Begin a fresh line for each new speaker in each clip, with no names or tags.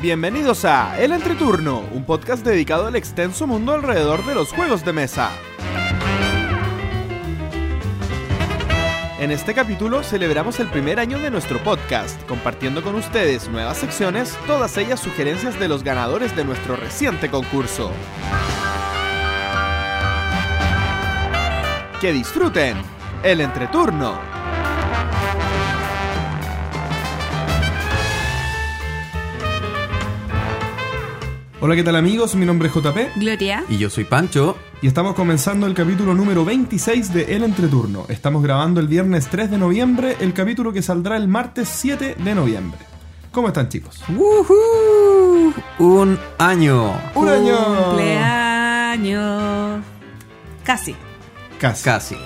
Bienvenidos a El Entreturno, un podcast dedicado al extenso mundo alrededor de los juegos de mesa. En este capítulo celebramos el primer año de nuestro podcast, compartiendo con ustedes nuevas secciones, todas ellas sugerencias de los ganadores de nuestro reciente concurso. Que disfruten el entreturno.
Hola, ¿qué tal amigos? Mi nombre es JP
Gloria.
Y yo soy Pancho.
y estamos comenzando el capítulo número 26 de El Entreturno. Estamos grabando el viernes 3 de noviembre, el capítulo que saldrá el martes 7 de noviembre. ¿Cómo están chicos?
¡Woohoo! Un año.
¡Un año!
Cumpleaños. Casi.
Casi.
Casi.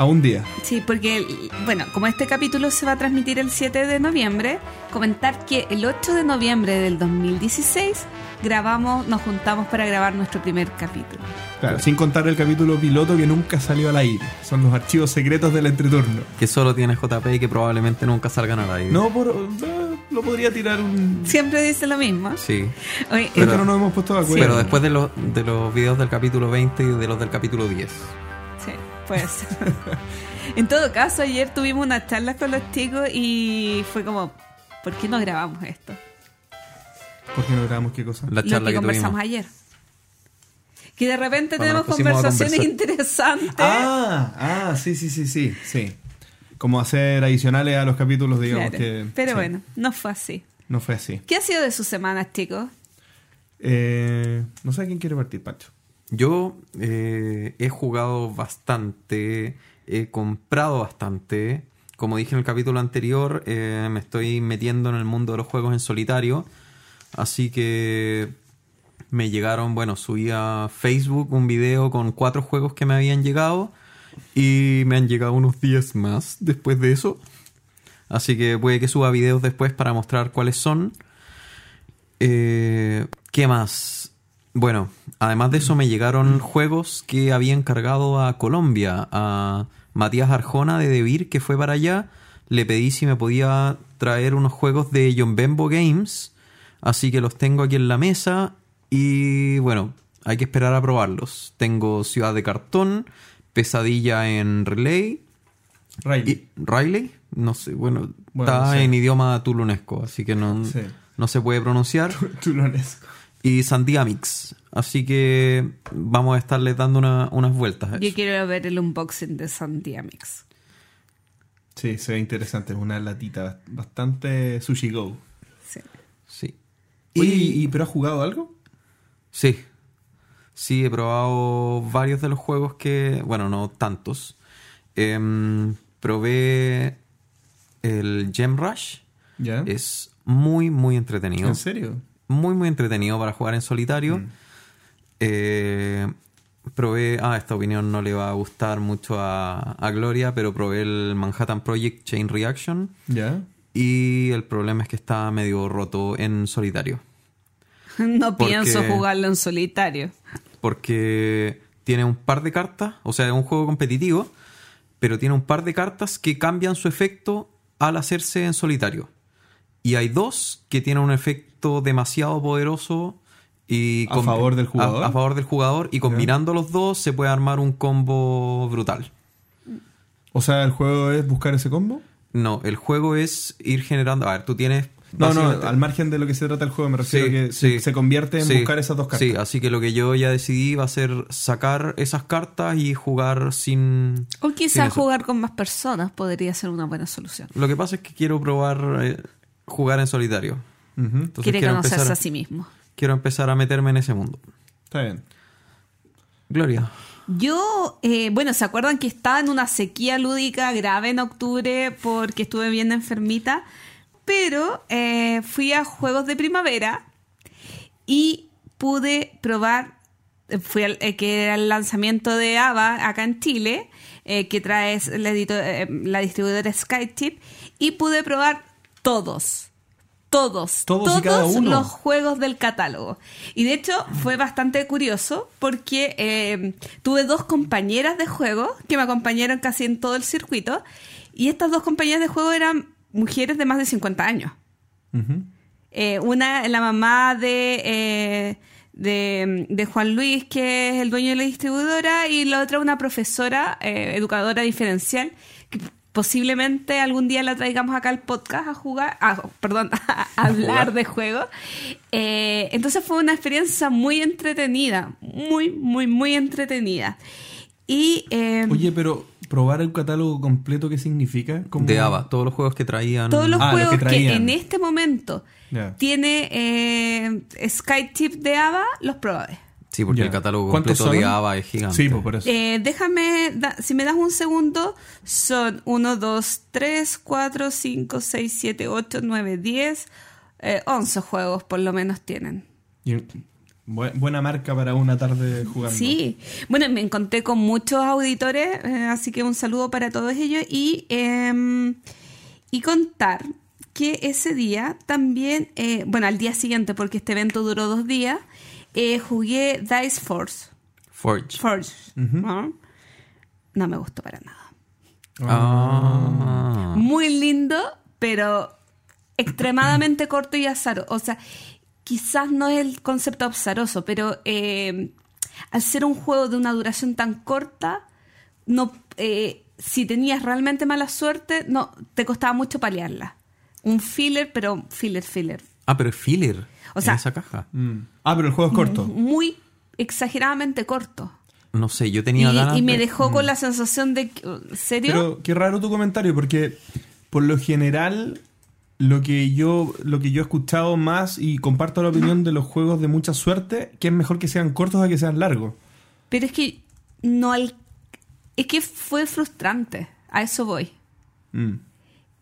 A un día.
Sí, porque, bueno, como este capítulo se va a transmitir el 7 de noviembre, comentar que el 8 de noviembre del 2016 grabamos, nos juntamos para grabar nuestro primer capítulo.
Claro, sin contar el capítulo piloto que nunca salió al aire. Son los archivos secretos del Entreturno.
Que solo tiene JP y que probablemente nunca salgan al aire.
No, por, eh, lo podría tirar un...
Siempre dice lo mismo.
Sí.
Oye,
Es
Pero-
que no nos hemos puesto de acuerdo.
Pero después de los, de los videos del capítulo 20 y de los del capítulo 10.
Ser. en todo caso, ayer tuvimos una charla con los chicos y fue como, ¿por qué no grabamos esto?
¿Por qué no grabamos qué cosa?
La
Lo
charla
que
que,
conversamos
tuvimos.
ayer. Que de repente
Cuando
tenemos conversaciones interesantes.
Ah, ah, sí, sí, sí, sí, sí. Como hacer adicionales a los capítulos, digamos
Claro,
que...
Pero
sí,
bueno, no fue así.
No fue así.
¿Qué ha sido de sus semanas, chicos?
Eh, no sé quién quiere partir, Pancho.
Yo eh, he jugado bastante, he comprado bastante. Como dije en el capítulo anterior, eh, me estoy metiendo en el mundo de los juegos en solitario. Así que me llegaron, bueno, subí a Facebook un video con cuatro juegos que me habían llegado. Y me han llegado unos 10 más después de eso. Así que puede que suba videos después para mostrar cuáles son. Eh, ¿Qué más? Bueno, además de eso me llegaron juegos que había encargado a Colombia, a Matías Arjona de Debir, que fue para allá. Le pedí si me podía traer unos juegos de John Bembo Games, así que los tengo aquí en la mesa y bueno, hay que esperar a probarlos. Tengo Ciudad de Cartón, Pesadilla en Relay,
Riley.
y Riley, no sé, bueno,
Bueno,
está
sí.
en idioma tulunesco, así que no,
Sí.
no se puede pronunciar.
Chulonesco.
Y Sandía Mix, así que vamos a estarle dando una- unas vueltas a
Yo quiero ver el unboxing de Santiamix.
Sí, se ve interesante. Es una latita bastante sushi go.
Sí.
Sí.
Oye,
Y-
¿y, pero has jugado algo?
Sí. Sí, he probado varios de los juegos que. Bueno, no tantos. Em, probé el Gem Rush.
¿Ya?
Es muy, muy entretenido.
¿En serio?
Muy muy entretenido para jugar en solitario.
Mm.
Eh, probé, ah, esta opinión no le va a gustar mucho a, a Gloria, pero probé el Manhattan Project Chain Reaction
¿Ya?
y el problema es que está medio roto en solitario.
No
Porque-
pienso jugarlo en solitario.
Porque tiene un par de cartas, o sea, es un juego competitivo, pero tiene un par de cartas que cambian su efecto al hacerse en solitario. Y hay dos que tienen un efecto demasiado poderoso y
¿A favor del jugador?
A, a favor del jugador y combinando los dos se puede armar un combo brutal.
O sea, ¿el juego es buscar ese combo?
No, el juego es ir generando. A ver, tú tienes.
No, no, al margen de lo que se trata el juego, me refiero
Sí,
a que
sí.
se, convierte en
Sí,
buscar esas dos cartas.
Sí, así que lo que yo ya decidí va a ser sacar esas cartas y jugar sin.
O quizás jugar con más personas podría ser una buena solución.
Lo que pasa es que quiero probar eh, jugar en solitario.
Ujú,
Entonces
Quiere
quiero
conocerse
empezar,
a sí mismo.
quiero empezar a meterme en ese mundo.
Está bien.
Gloria.
Yo, eh, bueno, ¿se acuerdan que estaba en una sequía lúdica grave en octubre porque estuve bien enfermita? Pero eh, fui a Juegos de Primavera y pude probar, eh, fui al, eh, que era el lanzamiento de ABA acá en Chile, eh, que trae eh, la distribuidora Skytip, y pude probar todos. Todos,
Todos y cada uno.
los juegos del catálogo. Y de hecho fue bastante curioso porque eh, tuve dos compañeras de juego que me acompañaron casi en todo el circuito y estas dos compañeras de juego eran mujeres de más de 50 años. Eh, una, la mamá de, eh, de, de Juan Luis, que es el dueño de la distribuidora, y la otra una profesora, eh, educadora diferencial, que posiblemente algún día la traigamos acá al podcast a jugar, ah, perdón, a, hablar de juegos. Eh, entonces fue una experiencia muy entretenida, muy, muy, muy entretenida. Y eh,
Oye, pero probar el catálogo completo, ¿qué significa?
De ABA, todos los juegos que traían.
todos los
Ah,
juegos
que
en este momento tiene eh, Skytip de ABA, los probé.
Sí, porque
Ya.
el catálogo
¿Cuántos
completo de? ABA es gigante.
Sí, pues por eso.
Eh, déjame, da- si me das un segundo, son 1, 2, 3, 4, 5, 6, 7, 8, 9, 10, eh, 11 juegos por lo menos tienen.
Y- bu- buena marca para una tarde jugando.
Sí, bueno, me encontré con muchos auditores, eh, así que un saludo para todos ellos y, eh, y contar que ese día también, eh, bueno, al día siguiente, porque este evento duró dos días, eh, jugué Dice Force.
Forge.
Forge ¿no? No me gustó para nada.
Ah.
Muy lindo, pero extremadamente corto y azaroso. O sea, quizás no es el concepto azaroso, pero eh, al ser un juego de una duración tan corta, no, eh, si tenías realmente mala suerte, no te costaba mucho paliarla. Un filler, pero filler, filler.
Ah, pero es filler.
O sea-
en esa caja.
Mm. Ah, pero el juego es corto.
Muy exageradamente corto.
No sé, yo
Y,
tenía ganas.
y me
de-
dejó con la sensación de... que- ¿Serio?
Pero qué raro tu comentario, porque por lo general lo que yo lo que yo he escuchado más y comparto la opinión de los juegos de mucha suerte, que es mejor que sean cortos a que sean largos.
Pero es que no al- es que fue frustrante, a eso voy.
Mm.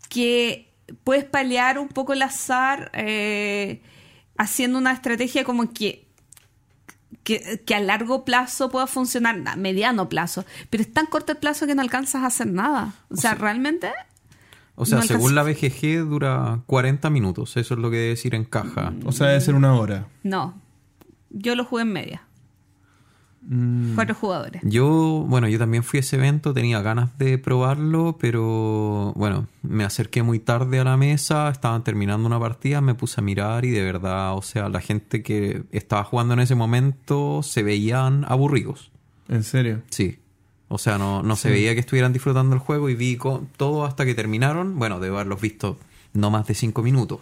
Que puedes paliar un poco el azar eh, haciendo una estrategia como que, que, que a largo plazo pueda funcionar, a mediano plazo, pero es tan corto el plazo que no alcanzas a hacer nada. O, sea, realmente
O sea,
no
según la BGG dura 40 minutos. Eso es lo que debe decir en caja.
O sea, debe ser una hora.
no. Yo lo jugué en media.
Mm.
Cuatro jugadores.
Yo, bueno, yo también fui a ese evento, tenía ganas de probarlo, pero bueno, me acerqué muy tarde a la mesa, estaban terminando una partida, me puse a mirar y de verdad, o sea, la gente que estaba jugando en ese momento se veían aburridos.
En serio.
Sí. O sea, no, no se veía que estuvieran disfrutando el juego y vi todo hasta que terminaron. Bueno, debo haberlos visto no más de cinco minutos.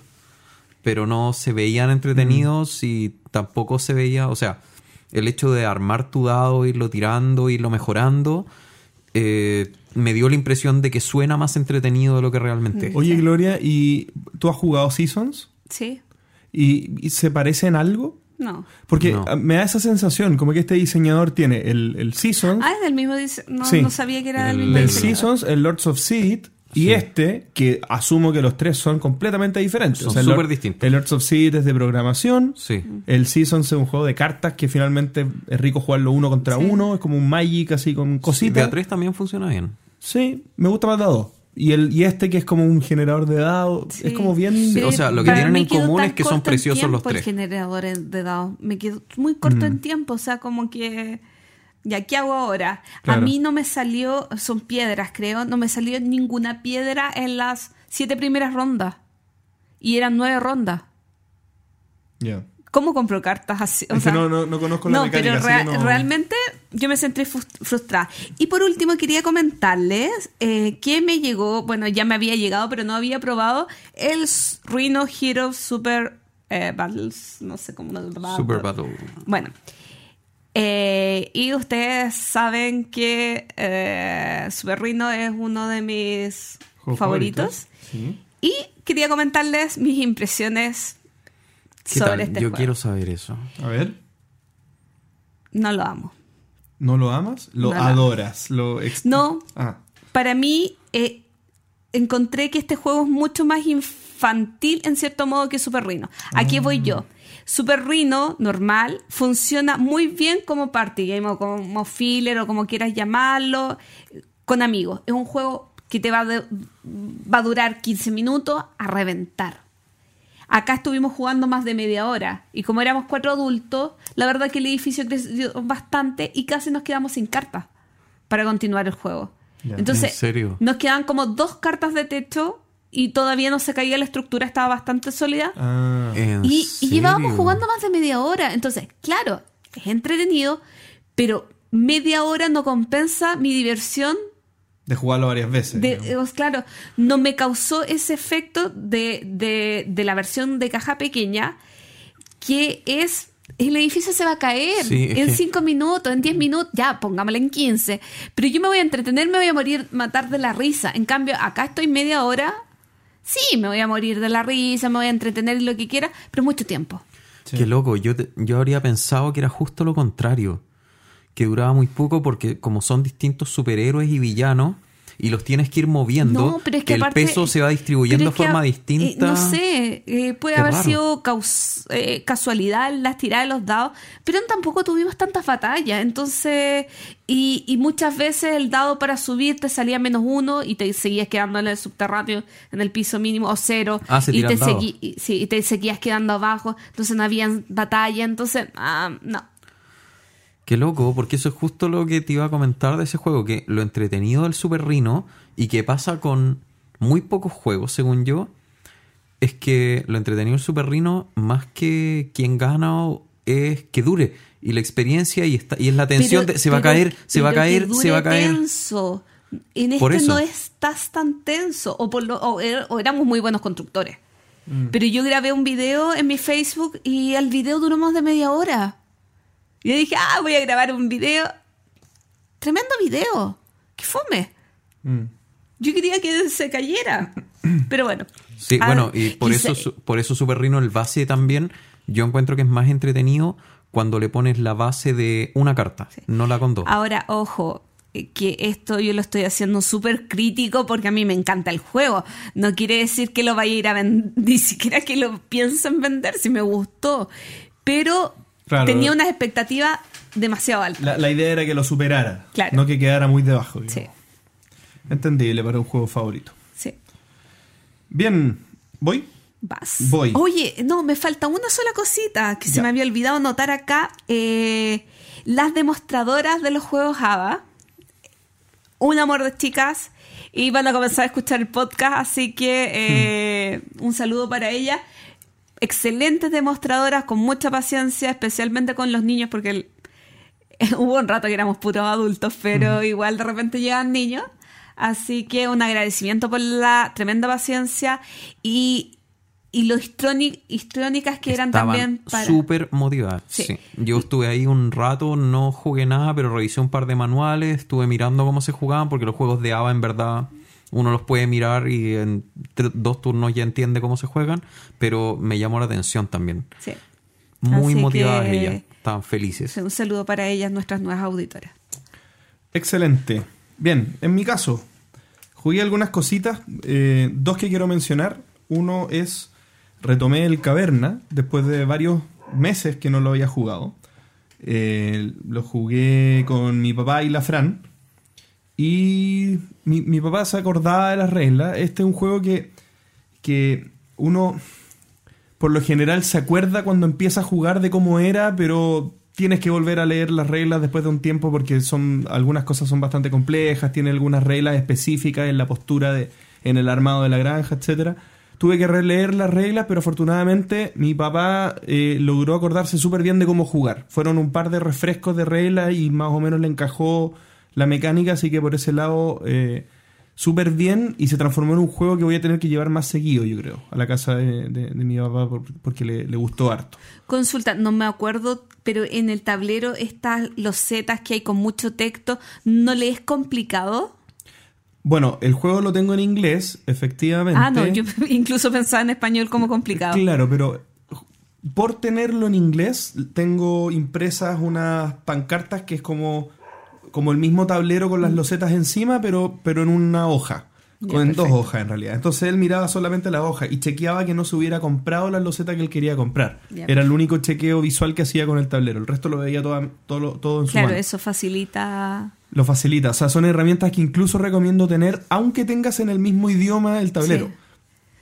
Pero no se veían entretenidos y tampoco se veía. O sea, el hecho de armar tu dado, irlo tirando, irlo mejorando, eh, me dio la impresión de que suena más entretenido de lo que realmente es.
Oye, Gloria, ¿y tú has jugado Seasons?
¿Sí?
¿Y, y se parece en algo?
No.
Porque
No.
ah, me da esa sensación, como que este diseñador tiene el, el Seasons,
Ah, es del mismo dise- no,
Sí.
no sabía que era del
El-
mismo
el
diseñador.
Seasons, el Lords of Seed y
Sí.
este, que asumo que los tres son completamente diferentes.
Son
el
súper
Lord-
distintos.
El Lords of Seed es de programación.
Sí.
El Seasons es un juego de cartas que finalmente es rico jugarlo uno contra
Sí.
uno. Es como un Magic así con
De
cositas.
a tres también funciona bien.
Sí, me gusta más de a dos. Y, el, y este que es como un generador de dados.
Sí.
Es como bien...
Pero
o sea, lo que
para
tienen en común es que son preciosos los tres.
generador de dados. Me quedó muy corto en tiempo, o sea, como que... ¿Ya qué hago ahora?
Claro.
A mí no me salió, son piedras creo, no me salió ninguna piedra en las siete primeras rondas. Y eran nueve rondas.
Ya.
¿Cómo compro cartas así? O
Es que
sea,
no, no, no conozco la
no,
mecánica.
pero
así
rea-
que no-
realmente yo me sentí frus- frustrada. Y por último quería comentarles eh, que me llegó, bueno, ya me había llegado, pero no había probado el Rhino Hero Super eh, Battles, no sé cómo lo
Super Battle.
Bueno, eh, y ustedes saben que eh, Super Rhino es uno de mis
Juegos
favoritos.
Sí.
Y quería comentarles mis impresiones
¿Qué
sobre
tal?
este
Yo
juego.
quiero saber eso.
A ver.
No lo amo.
¿No lo amas? Lo
No lo
adoras. Lo ex-
No,
Ah.
para mí eh, encontré que este juego es mucho más infantil en cierto modo que Super Rhino. Aquí voy yo. Super Rhino normal funciona muy bien como party game o como filler o como quieras llamarlo con amigos. Es un juego que te va de- va a durar 15 minutos a reventar. Acá estuvimos jugando más de media hora y como éramos cuatro adultos, la verdad que el edificio creció bastante y casi nos quedamos sin cartas para continuar el juego.
Ya.
Entonces,
¿En serio?
nos quedan como dos cartas de techo y todavía no se caía la estructura, estaba bastante sólida.
Ah,
¿En
Y, y llevábamos jugando más de media hora. Entonces, claro, es entretenido, pero media hora no compensa mi diversión.
de jugarlo varias veces.
De, eh, claro, no me causó ese efecto de, de- de la versión de caja pequeña, que es. El edificio se va a caer
Sí,
en
que-
5 minutos, en 10 minutos, ya, pongámosle en 15. Pero yo me voy a entretener, me voy a morir, matar de la risa. En cambio, acá estoy media hora. Sí, me voy a morir de la risa, me voy a entretener lo que quiera, pero mucho tiempo.
Sí.
Qué loco, yo, te- yo habría pensado que era justo lo contrario, que duraba muy poco porque como son distintos superhéroes y villanos y los tienes que ir moviendo,
No, pero es que
el
aparte-
peso se va distribuyendo de
que
forma
a-
distinta.
eh, no sé, eh, puede
Qué
haber
raro.
sido caus- eh, casualidad las tiradas de los dados, pero tampoco tuvimos tantas batallas. Entonces, y, y muchas veces el dado para subir te salía menos uno y te seguías quedando en el subterráneo, en el piso mínimo o cero.
Ah, se
y, te y- sí, y te seguías quedando abajo, entonces no había batalla. Entonces, ah, no.
Qué loco, porque eso es justo lo que te iba a comentar de ese juego, que lo entretenido del Super Rhino y que pasa con muy pocos juegos, según yo, es que lo entretenido del Super Rhino, más que quien gana, es que dure. Y la experiencia y, está, y es la tensión
Pero-
de se va a caer, se va a
pero que
caer, se va a caer.
tenso. En
Por
este
eso.
no estás tan tenso. O, por lo- o er- o éramos muy buenos constructores.
Mm.
Pero yo grabé un video en mi Facebook y el video duró más de media hora. Y yo dije, ah, voy a grabar un video. Tremendo video. ¡Qué fome!
Mm.
Yo quería que se cayera. Pero bueno.
Sí,
Ah,
bueno, y por eso, por eso Super Rhino, el base también, yo encuentro que es más entretenido cuando le pones la base de una carta, no la con dos.
Ahora, ojo, eh, que esto yo lo estoy haciendo súper crítico porque a mí me encanta el juego. No quiere decir que lo vaya a ir a vender, ni siquiera que lo piensen vender, si me gustó. Pero
Claro.
tenía unas expectativas demasiado altas.
La, la idea era que lo superara,
Claro.
no que quedara muy debajo.
Sí,
Entendible para un juego favorito.
sí.
Bien, ¿voy?
Vas.
Voy.
Oye, no, me falta una sola cosita que se me había olvidado notar acá. Eh, las demostradoras de los juegos Java. Un amor de chicas. Y van a comenzar a escuchar el podcast, así que eh, un saludo para ellas. Excelentes demostradoras, con mucha paciencia, especialmente con los niños, porque el- hubo un rato que éramos puros adultos, pero igual de repente llegan niños. Así que un agradecimiento por la tremenda paciencia y, y lo histróni- histrónicas que eran
Estaban
también para...
súper motivadas.
Sí.
sí. Yo estuve ahí un rato, no jugué nada, pero revisé un par de manuales, estuve mirando cómo se jugaban, porque los juegos de ABA en verdad uno los puede mirar y en dos turnos ya entiende cómo se juegan, pero me llamó la atención también.
Sí.
Muy
Así
motivadas
que-
ellas, estaban felices.
Un saludo para ellas, nuestras nuevas auditoras.
Excelente. Bien, en mi caso, jugué algunas cositas, eh, dos que quiero mencionar. Uno es, retomé el Caverna, después de varios meses que no lo había jugado. Eh, lo jugué con mi papá y la Fran. Y mi, papá se acordaba de las reglas. Este es un juego que, que uno, por lo general, se acuerda cuando empieza a jugar de cómo era, pero tienes que volver a leer las reglas después de un tiempo porque son algunas cosas son bastante complejas, tiene algunas reglas específicas en la postura de en el armado de la granja, etcétera. Tuve que releer las reglas, pero afortunadamente mi papá eh, logró acordarse súper bien de cómo jugar. Fueron un par de refrescos de reglas y más o menos le encajó la mecánica, así que por ese lado eh, súper bien y se transformó en un juego que voy a tener que llevar más seguido, yo creo, a la casa de, de- de mi papá por- porque le, le gustó harto.
Consulta, no me acuerdo, pero en el tablero estas losetas que hay con mucho texto, ¿no le es complicado?
Bueno, el juego lo tengo en inglés, efectivamente.
Ah, no, yo incluso pensaba en español como complicado.
Claro, pero por tenerlo en inglés, tengo impresas unas pancartas que es como, como el mismo tablero con las losetas encima, pero, pero en una hoja.
Ya,
Con dos hojas en realidad. Entonces él miraba solamente la hoja y chequeaba que no se hubiera comprado la loseta que él quería comprar.
Ya,
Era el único chequeo visual que hacía con el tablero. El resto lo veía todo, lo- todo en su
Claro,
mano.
eso facilita.
Lo facilita. O sea, son herramientas que incluso recomiendo tener, aunque tengas en el mismo idioma el tablero.
Sí,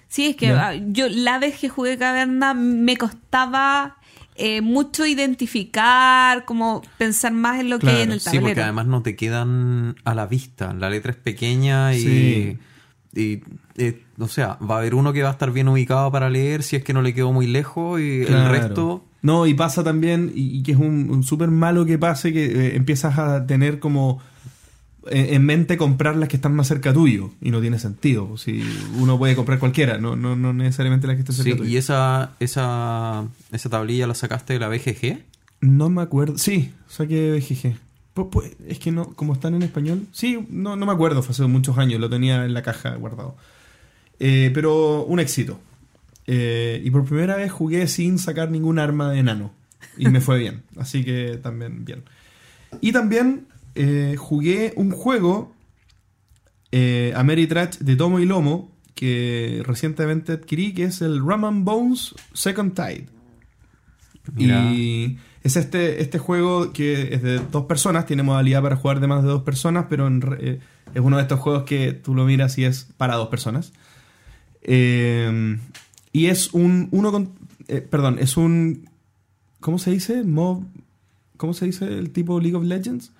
Sí, es que
Ya.
ah, yo la vez que jugué Caverna me costaba eh, mucho identificar, como pensar más en lo que hay en el
Sí,
tablero.
porque además no te quedan a la vista. La letra es pequeña y,
Sí.
Y, eh, o sea, va a haber uno que va a estar bien ubicado para leer si es que no le quedó muy lejos y el resto...
No, y pasa también, y, y que es un, un súper malo que pase, que eh, empiezas a tener como en mente comprar las que están más cerca tuyo, y no tiene sentido. Si uno puede comprar cualquiera, no, no, no necesariamente las que estén cerca
Sí,
tuyo.
y esa, esa, esa tablilla la sacaste de la BGG.
No me acuerdo. Sí, saqué BGG. Pu- pu- es que no, como están en español. Sí, no, no me acuerdo, fue hace muchos años, lo tenía en la caja guardado. Eh, pero un éxito. Eh, y por primera vez jugué sin sacar ningún arma de enano. Y me fue bien. Así que también bien. Y también eh, jugué un juego, eh, Ameritrash de Tomo y Lomo, que recientemente adquirí, que es el Rum and Bones Second Tide. Y es este, este juego que es de dos personas, tiene modalidad para jugar de más de dos personas, pero en eh, es uno de estos juegos que tú lo miras y es para dos personas. Eh, y es un uno con, eh, perdón, es un ¿cómo se dice? Mob, ¿Cómo se dice el tipo League of Legends?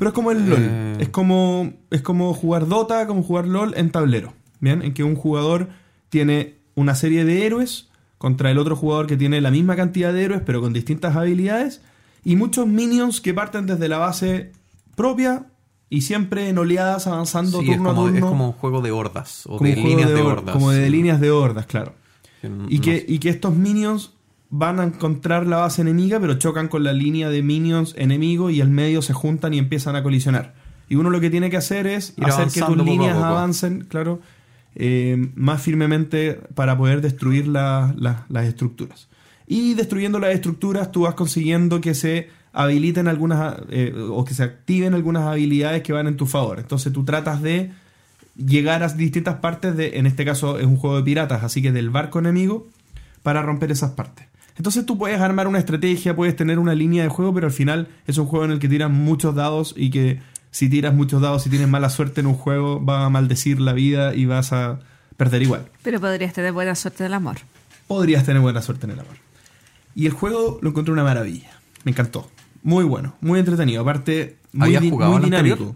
Pero es como el LOL.
Eh.
Es como es como jugar Dota, como jugar LOL en tablero, ¿bien? En que un jugador tiene una serie de héroes contra el otro jugador que tiene la misma cantidad de héroes pero con distintas habilidades y muchos minions que parten desde la base propia y siempre en oleadas avanzando
Sí, es
turno
como,
a
es
turno.
como un juego de hordas o
como
de líneas de,
hor-
hordas.
Como de líneas de hordas, claro.
No-
Y
no
que,
sé.
y que estos minions van a encontrar la base enemiga, pero chocan con la línea de minions enemigo y al medio se juntan y empiezan a colisionar. Y uno lo que tiene que hacer es
Ir
hacer que tus líneas
poco.
avancen, claro, eh, más firmemente para poder destruir la- la- las estructuras. Y destruyendo las estructuras tú vas consiguiendo que se habiliten algunas eh, o que se activen algunas habilidades que van en tu favor. Entonces tú tratas de llegar a distintas partes de, en este caso es un juego de piratas, así que del barco enemigo, para romper esas partes. Entonces tú puedes armar una estrategia, puedes tener una línea de juego, pero al final es un juego en el que tiras muchos dados y que si tiras muchos dados y tienes mala suerte en un juego, va a maldecir la vida y vas a perder igual.
Pero podrías tener buena suerte del amor.
Podrías tener buena suerte en el amor. Y el juego lo encontré una maravilla. Me encantó. Muy bueno, muy entretenido. Aparte, muy,
¿Habías
di-
jugado
muy
al
dinámico.
anterior?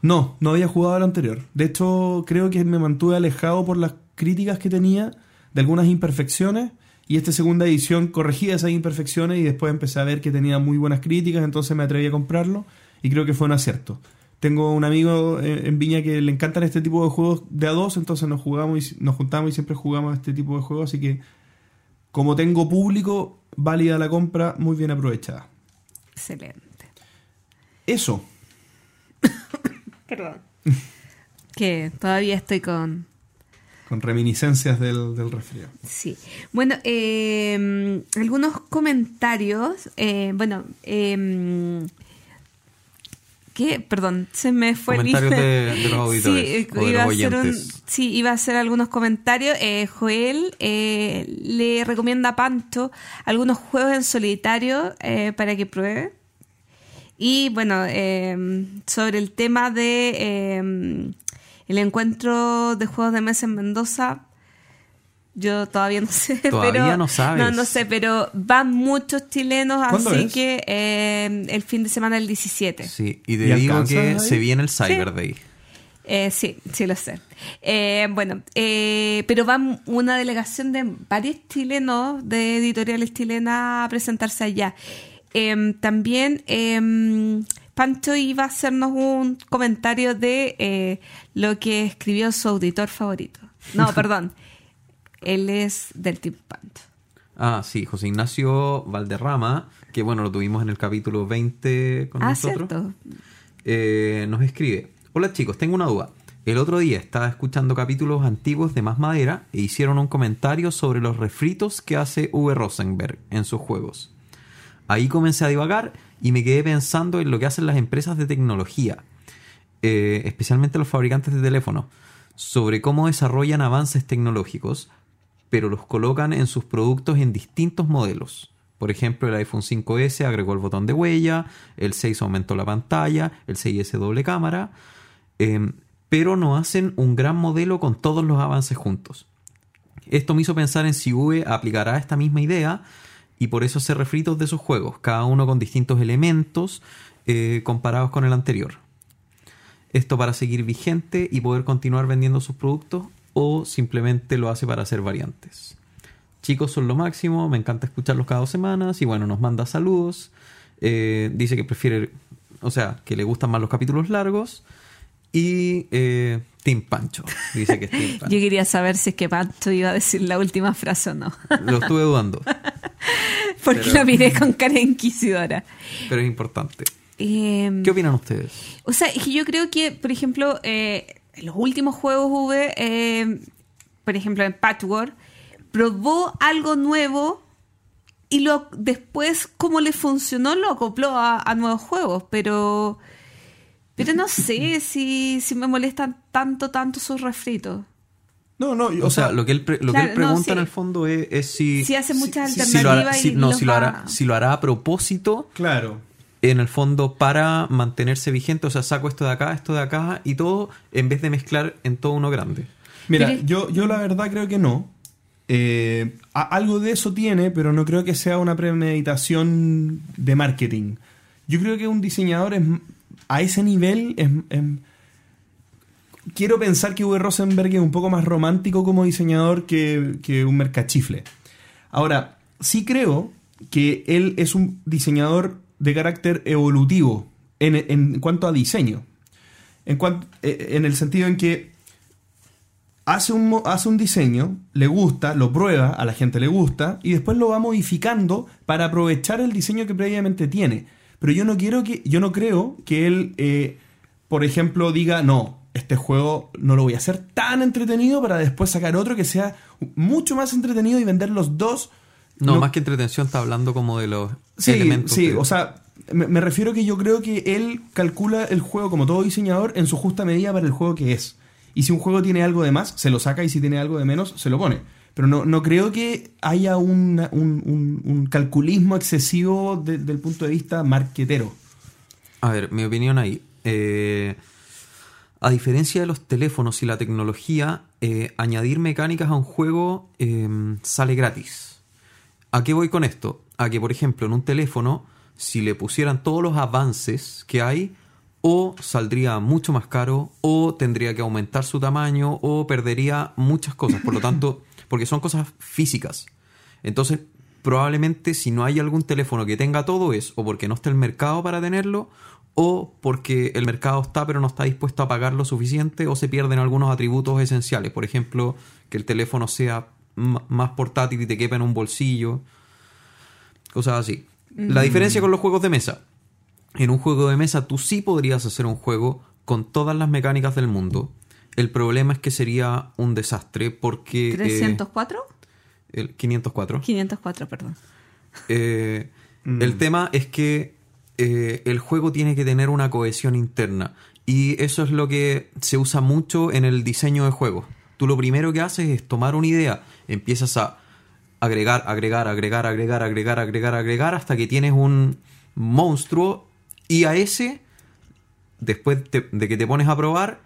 No, no había jugado al anterior. De hecho, creo que me mantuve alejado por las críticas que tenía de algunas imperfecciones. Y esta segunda edición corregía esas imperfecciones y después empecé a ver que tenía muy buenas críticas, entonces me atreví a comprarlo y creo que fue un acierto. Tengo un amigo eh, en Viña que le encantan este tipo de juegos de a dos, entonces nos jugamos y nos juntamos y siempre jugamos este tipo de juegos, así que como tengo público, válida la compra, muy bien aprovechada.
Excelente.
Eso.
Perdón. que todavía estoy con...
Con reminiscencias del, del resfriado.
Sí. Bueno, eh, algunos comentarios. eh, bueno, eh, ¿qué? Perdón, se me fue
Comentarios
el
de- de los auditores,
Sí,
o de
iba, a
los
un- sí, iba a hacer algunos comentarios. Eh, Joel eh, le recomienda a Pancho algunos juegos en solitario eh, para que pruebe. Y bueno, eh, sobre el tema de el encuentro de juegos de mesa en Mendoza, yo todavía no sé.
Todavía
pero,
no sabes.
No, no sé, pero van muchos chilenos,
¿Cuándo
así
es?
que eh, el fin de semana del 17.
Sí, y te
¿Y
digo que
ahí?
se viene el Cyber Day.
Eh, sí, sí lo sé. Eh, bueno, eh, pero va una delegación de varios chilenos de editoriales chilenas a presentarse allá. Eh, también eh, Pancho iba a hacernos un comentario de eh, lo que escribió su auditor favorito. No, perdón. Él es del Team Pancho.
Ah, sí, José Ignacio Valderrama, que bueno, lo tuvimos en el capítulo 20 con
Ah,
nosotros.
cierto.
eh, nos escribe: Hola chicos, tengo una duda. El otro día estaba escuchando capítulos antiguos de Más Madera e hicieron un comentario sobre los refritos que hace V. Rosenberg en sus juegos. Ahí comencé a divagar y me quedé pensando en lo que hacen las empresas de tecnología, eh, especialmente los fabricantes de teléfonos, sobre cómo desarrollan avances tecnológicos, pero los colocan en sus productos en distintos modelos. Por ejemplo, el iPhone 5S agregó el botón de huella, el 6 aumentó la pantalla, el 6S doble cámara, eh, pero no hacen un gran modelo con todos los avances juntos. Esto me hizo pensar en si V aplicará esta misma idea y por eso hace refritos de sus juegos, cada uno con distintos elementos eh, comparados con el anterior. esto para seguir vigente y poder continuar vendiendo sus productos o simplemente lo hace para hacer variantes. Chicos son lo máximo, me encanta escucharlos cada dos semanas y bueno, nos manda saludos. Eh, dice que prefiere, o sea, que le gustan más los capítulos largos. Y eh, Team Pancho, dice que es Pancho.
Yo quería saber si es que Pancho iba a decir la última frase o no.
Lo estuve dudando,
Porque
Pero-
la miré con cara inquisidora.
pero es importante.
Eh,
¿Qué opinan ustedes?
O sea, yo creo que, por ejemplo, eh, en los últimos juegos V, eh, por ejemplo en Patchwork, probó algo nuevo y lo después, como le funcionó, lo acopló a, a nuevos juegos. Pero, pero no sé si, si me molestan tanto, tanto sus refritos.
No, no,
O, sea, lo que él, pre- lo que él pregunta
no, sí.
en el fondo es, es si,
Si hace muchas
si lo hará,
alternativas
si-
y
no,
los
si lo
va-
hará, si lo hará a propósito,
Claro.
en el fondo para mantenerse vigente, o sea, saco esto de acá, esto de acá y todo, en vez de mezclar en todo uno grande.
Mira,
Pero-
yo, yo la verdad creo que no. Eh, a- algo de eso tiene, pero no creo que sea una premeditación de marketing. Yo creo que un diseñador es, a ese nivel es, quiero pensar que V. Rosenberg es un poco más romántico como diseñador que, que un mercachifle. Ahora, sí creo que él es un diseñador de carácter evolutivo en, en cuanto a diseño. En, eh, en el sentido en que hace un, hace un diseño, le gusta, lo prueba, a la gente le gusta, y después lo va modificando para aprovechar el diseño que previamente tiene. Pero yo no quiero que, yo no creo que él, eh, por ejemplo, diga, no, este juego no lo voy a hacer tan entretenido para después sacar otro que sea mucho más entretenido y vender los dos.
No, más que entretención, está hablando como de los
Sí,
elementos.
sí, o sea, me, me refiero que yo creo que él calcula el juego como todo diseñador en su justa medida para el juego que es. Y si un juego tiene algo de más, se lo saca y si tiene algo de menos, se lo pone. Pero no, no creo que haya una- un, un- un calculismo excesivo de- desde el punto de vista marquetero.
A ver, mi opinión ahí. Eh, a diferencia de los teléfonos y la tecnología, eh, añadir mecánicas a un juego eh, sale gratis. ¿A qué voy con esto? A que, por ejemplo, en un teléfono, si le pusieran todos los avances que hay, o saldría mucho más caro, o tendría que aumentar su tamaño, o perdería muchas cosas. Por lo tanto, porque son cosas físicas. Entonces, probablemente si no hay algún teléfono que tenga todo es o porque no está el mercado para tenerlo, o porque el mercado está pero no está dispuesto a pagar lo suficiente, o se pierden algunos atributos esenciales. Por ejemplo, que el teléfono sea más portátil y te quepa en un bolsillo. Cosas así. La diferencia con los juegos de mesa. En un juego de mesa tú sí podrías hacer un juego con todas las mecánicas del mundo. El problema es que sería un desastre porque... eh,
¿304?
el 504.
504, perdón.
Eh, El tema es que eh, el juego tiene que tener una cohesión interna. Y eso es lo que se usa mucho en el diseño de juegos. Tú lo primero que haces es tomar una idea, empiezas a agregar, agregar, agregar, agregar, agregar, agregar, agregar, hasta que tienes un monstruo y a ese, después te- de que te pones a probar,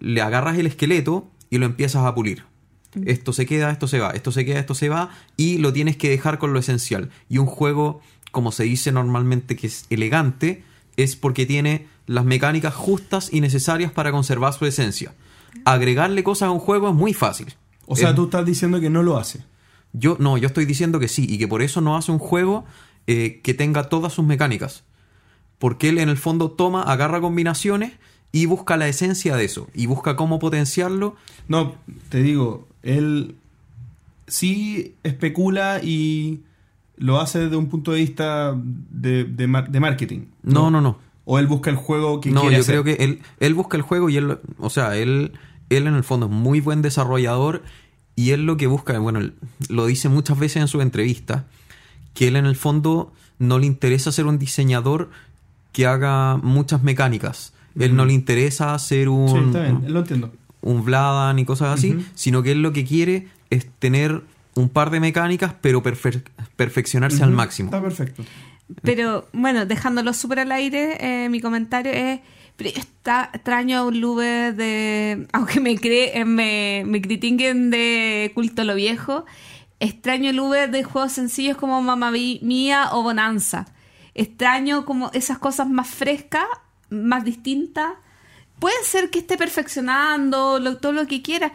le agarras el esqueleto y lo empiezas a pulir. Esto se queda, esto se va, esto se queda, esto se va, y lo tienes que dejar con lo esencial. Y un juego, como se dice normalmente que es elegante, es porque tiene las mecánicas justas y necesarias para conservar su esencia. Agregarle cosas a un juego es muy fácil.
O sea,
Es-
tú estás diciendo que no lo hace.
yo no, yo estoy diciendo que sí, y que por eso no hace un juego eh, que tenga todas sus mecánicas. Porque él en el fondo toma, agarra combinaciones y busca la esencia de eso. Y busca cómo potenciarlo.
No, te digo, él sí especula y lo hace desde un punto de vista de, de mar- de marketing.
No, no, no.
O él busca el juego que
No,
quiere
yo
hacer.
creo que él, él busca el juego y él, o sea, él, él en el fondo es muy buen desarrollador y él lo que busca, bueno, él lo dice muchas veces en sus entrevistas, que él en el fondo no le interesa ser un diseñador que haga muchas mecánicas. Él no le interesa ser un,
Sí, está bien, lo entiendo.
un Vladan y cosas así, sino que él lo que quiere es tener un par de mecánicas, pero perfe- perfeccionarse al máximo.
Está perfecto.
Pero bueno, dejándolo súper al aire, eh, mi comentario es, pero está extraño a un Lube de, aunque me cree, eh, me, me critiquen de culto a lo viejo, extraño el Uber de juegos sencillos como Vi- Mía o Bonanza. Extraño como esas cosas más frescas, más distintas puede ser que esté perfeccionando lo- todo lo que quiera,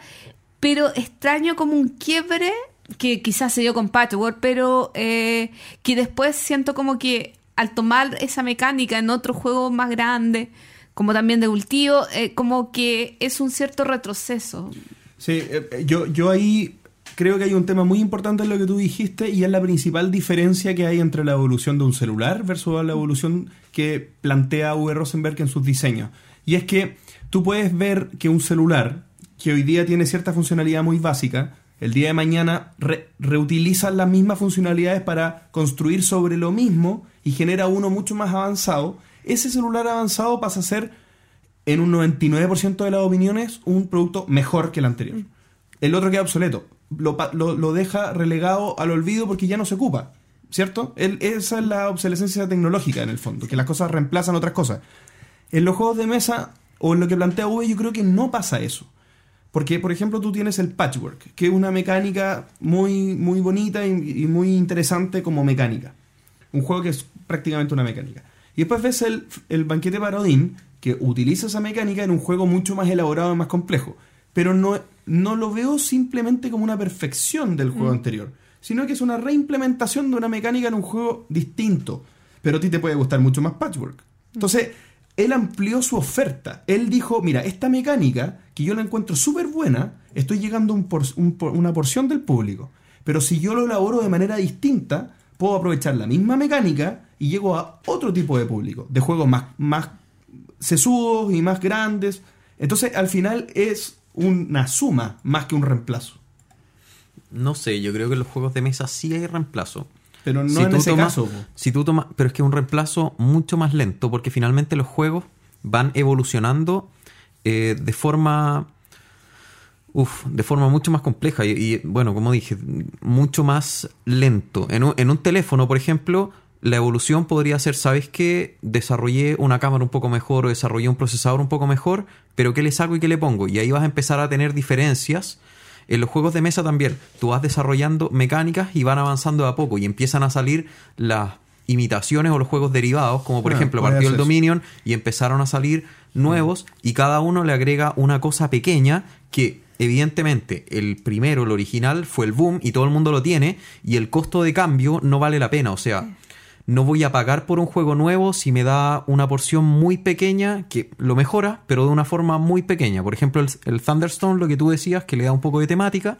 pero extraño como un quiebre que quizás se dio con Patchwork, pero eh, que después siento como que al tomar esa mecánica en otro juego más grande, como también de cultivo, eh, como que es un cierto retroceso.
Sí, eh, yo, yo ahí creo que hay un tema muy importante en lo que tú dijiste y es la principal diferencia que hay entre la evolución de un celular versus la evolución que plantea V. Rosenberg en sus diseños. Y es que tú puedes ver que un celular que hoy día tiene cierta funcionalidad muy básica, el día de mañana re- reutiliza las mismas funcionalidades para construir sobre lo mismo y genera uno mucho más avanzado. Ese celular avanzado pasa a ser en un 99% de las opiniones, un producto mejor que el anterior. El otro queda obsoleto. Lo, lo- lo deja relegado al olvido porque ya no se ocupa. ¿Cierto? Esa es la obsolescencia tecnológica en el fondo, que las cosas reemplazan otras cosas. En los juegos de mesa o en lo que plantea V, yo creo que no pasa eso. Porque, por ejemplo, tú tienes el patchwork, que es una mecánica muy, muy bonita y, y muy interesante como mecánica. Un juego que es prácticamente una mecánica. Y después ves el, el banquete parodín, que utiliza esa mecánica en un juego mucho más elaborado y más complejo. Pero no, no lo veo simplemente como una perfección del juego anterior, sino que es una reimplementación de una mecánica en un juego distinto. Pero a ti te puede gustar mucho más patchwork. Entonces, él amplió su oferta. Él dijo, mira, esta mecánica, que yo la encuentro súper buena, estoy llegando a un por- un por- una porción del público. Pero si yo lo elaboro de manera distinta, puedo aprovechar la misma mecánica y llego a otro tipo de público, de juegos más, más sesudos y más grandes. Entonces, al final es una suma más que un reemplazo.
No sé, yo creo que en los juegos de mesa sí hay reemplazo.
Pero no
Si
en ese
tomas-
caso.
Si tú tomas, pero es que es un reemplazo mucho más lento, porque finalmente los juegos van evolucionando eh, de forma. Uf, de forma mucho más compleja y, y, bueno, como dije, mucho más lento. En un, en un teléfono, por ejemplo, la evolución podría ser, ¿sabes qué? Desarrollé una cámara un poco mejor o desarrollé un procesador un poco mejor, pero ¿qué le saco y qué le pongo? Y ahí vas a empezar a tener diferencias. En los juegos de mesa también, tú vas desarrollando mecánicas y van avanzando de a poco y empiezan a salir las imitaciones o los juegos derivados, como por
Ah,
ejemplo partió el. Dominion y empezaron a salir nuevos y cada uno le agrega una cosa pequeña que evidentemente el primero, el original, fue el boom y todo el mundo lo tiene y el costo de cambio no vale la pena, o sea, no voy a pagar por un juego nuevo si me da una porción muy pequeña que lo mejora, pero de una forma muy pequeña. Por ejemplo, el, el Thunderstone, lo que tú decías, que le da un poco de temática,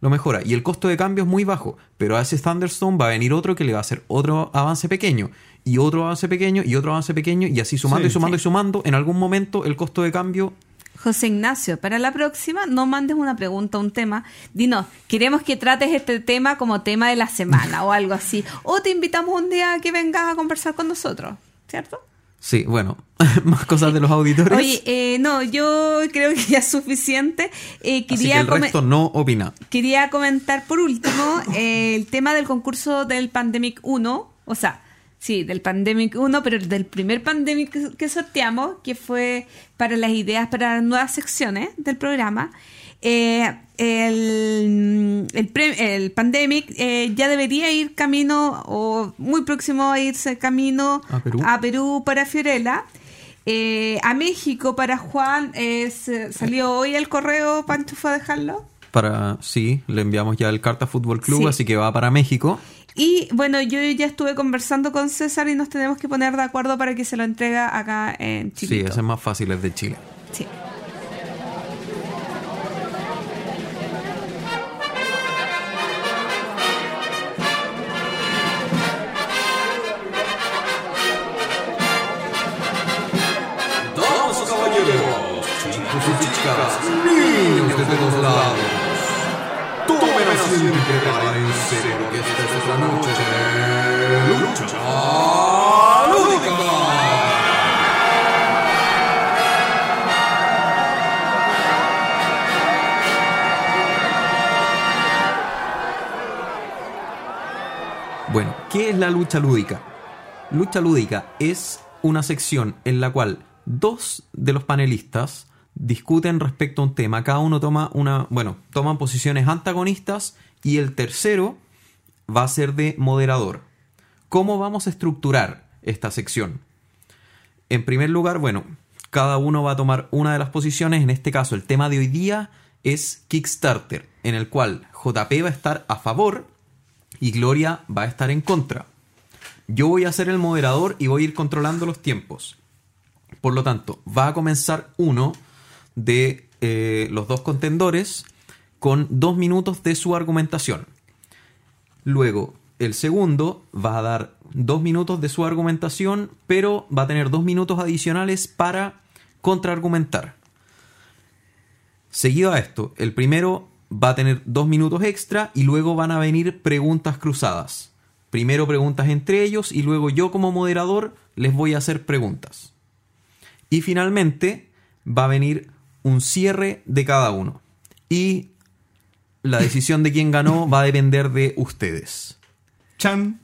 lo mejora. Y el costo de cambio es muy bajo, pero a ese Thunderstone va a venir otro que le va a hacer otro avance pequeño, y otro avance pequeño, y otro avance pequeño, y así sumando
Sí.
y sumando y sumando, en algún momento el costo de cambio
José Ignacio, para la próxima no mandes una pregunta, un tema. Dinos, queremos que trates este tema como tema de la semana o algo así. O te invitamos un día a que vengas a conversar con nosotros, ¿cierto?
Sí, bueno, más cosas de los auditores.
Oye, eh, no, yo creo que ya es suficiente. Eh,
así que
quería,
el resto no opina.
quería comentar por último eh, el tema del concurso del Pandemic 1, o sea, sí, del Pandemic 1, pero del primer Pandemic que- que sorteamos, que fue para las ideas para nuevas secciones del programa. Eh, el, el, pre- el Pandemic eh, ya debería ir camino, o muy próximo a irse camino
A Perú.
Perú para Fiorella. Eh, a México para Juan eh, salió hoy el correo, Pancho fue a dejarlo.
Para, sí, le enviamos ya el Carta Fútbol Club,
Sí.
así que va para México.
Y bueno, yo ya estuve conversando con César y nos tenemos que poner de acuerdo para que se lo entrega acá en Chile.
Sí, ese es más fácil, es de Chile.
Sí.
Niños de todos lados. Tomen asiento y de lucha lúdica.
Bueno, ¿qué es la lucha lúdica? Lucha lúdica es una sección en la cual dos de los panelistas discuten respecto a un tema. Cada uno toma una, bueno, toman posiciones antagonistas y el tercero va a ser de moderador. ¿Cómo vamos a estructurar esta sección? En primer lugar, bueno, Cada uno va a tomar una de las posiciones. En este caso, el tema de hoy día es Kickstarter, en el cual JP va a estar a favor y Gloria va a estar en contra. Yo voy a ser el moderador y voy a ir controlando los tiempos. Por lo tanto, va a comenzar uno de eh, los dos contendores con dos minutos de su argumentación. Luego, el segundo va a dar dos minutos de su argumentación, pero va a tener dos minutos adicionales para contraargumentar. Seguido a esto, el primero va a tener dos minutos extra y luego van a venir preguntas cruzadas. Primero preguntas entre ellos y luego yo como moderador les voy a hacer preguntas. Y finalmente va a venir un cierre de cada uno. Y la decisión de quién ganó va a depender de ustedes.
Chan.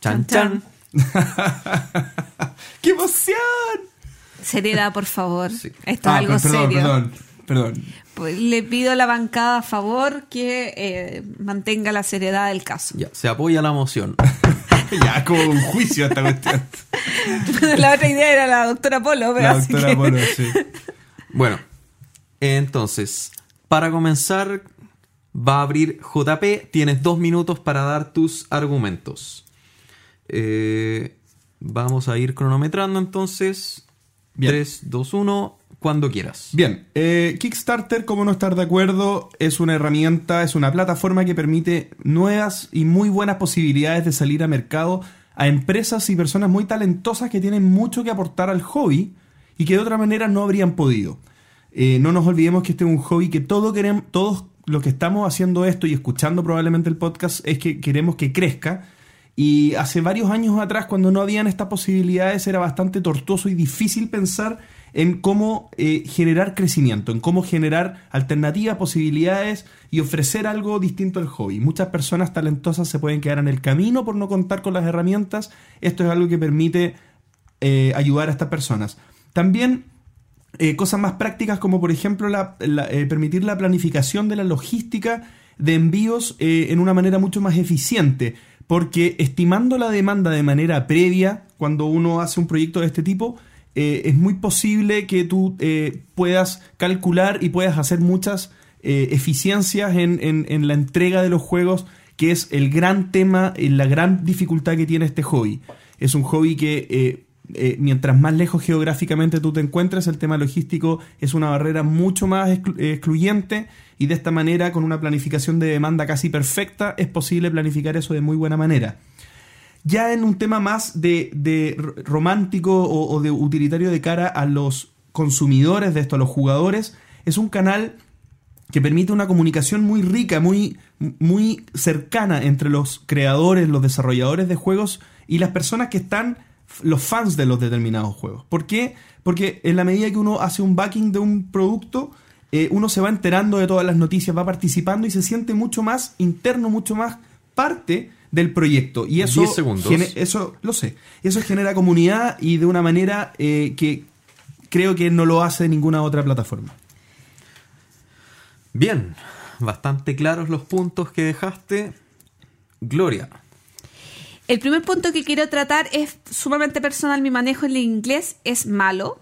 Chan
Chan,
chan.
¡Qué emoción!
Seriedad, por favor.
Sí.
Esto es
Ah,
algo
per- perdón,
serio.
perdón, perdón.
Pues le pido a la bancada a favor que eh, mantenga la seriedad del caso.
Ya, se apoya la moción.
ya, como un juicio esta cuestión.
la otra idea era la doctora Polo, pero
La
así
doctora
que-
Polo, sí.
Bueno, entonces, para comenzar, va a abrir JP. Tienes dos minutos para dar tus argumentos. Eh, vamos a ir cronometrando entonces.
Bien.
3, 2, 1, cuando quieras.
Bien, eh, Kickstarter, como no estar de acuerdo, es una herramienta, es una plataforma que permite nuevas y muy buenas posibilidades de salir a mercado a empresas y personas muy talentosas que tienen mucho que aportar al hobby y que de otra manera no habrían podido. Eh, no nos olvidemos que este es un hobby que todo queremos, todos los que estamos haciendo esto y escuchando probablemente el podcast es que queremos que crezca. Y hace varios años atrás, cuando no habían estas posibilidades, era bastante tortuoso y difícil pensar en cómo eh, generar crecimiento, en cómo generar alternativas, posibilidades y ofrecer algo distinto al hobby. Muchas personas talentosas se pueden quedar en el camino por no contar con las herramientas. Esto es algo que permite eh, ayudar a estas personas. También eh, cosas más prácticas como por ejemplo eh, permitir la planificación de la logística de envíos eh, en una manera mucho más eficiente. Porque estimando la demanda de manera previa, cuando uno hace un proyecto de este tipo, es muy posible que tú puedas calcular y puedas hacer muchas eficiencias en, la entrega de los juegos, que es el gran tema, la gran dificultad que tiene este hobby. Es un hobby que eh, mientras más lejos geográficamente tú te encuentres, el tema logístico es una barrera mucho más eh, excluyente y de esta manera, con una planificación de demanda casi perfecta, es posible planificar eso de muy buena manera. Ya en un tema más de, de romántico o, o de utilitario de cara a los consumidores de esto, a los jugadores, es un canal que permite una comunicación muy rica, muy, muy cercana entre los creadores, los desarrolladores de juegos y las personas que están, los fans de los determinados juegos. ¿Por qué? Porque en la medida que uno hace un backing de un producto, eh, uno se va enterando de todas las noticias, va participando y se siente mucho más interno, mucho más parte del proyecto. Y eso,
10 segundos.
gene- eso lo sé. Eso genera comunidad y de una manera eh, que creo que no lo hace ninguna otra plataforma.
Bien, bastante claros los puntos que dejaste. Gloria.
El primer punto que quiero tratar es sumamente personal. Mi manejo en el inglés es malo.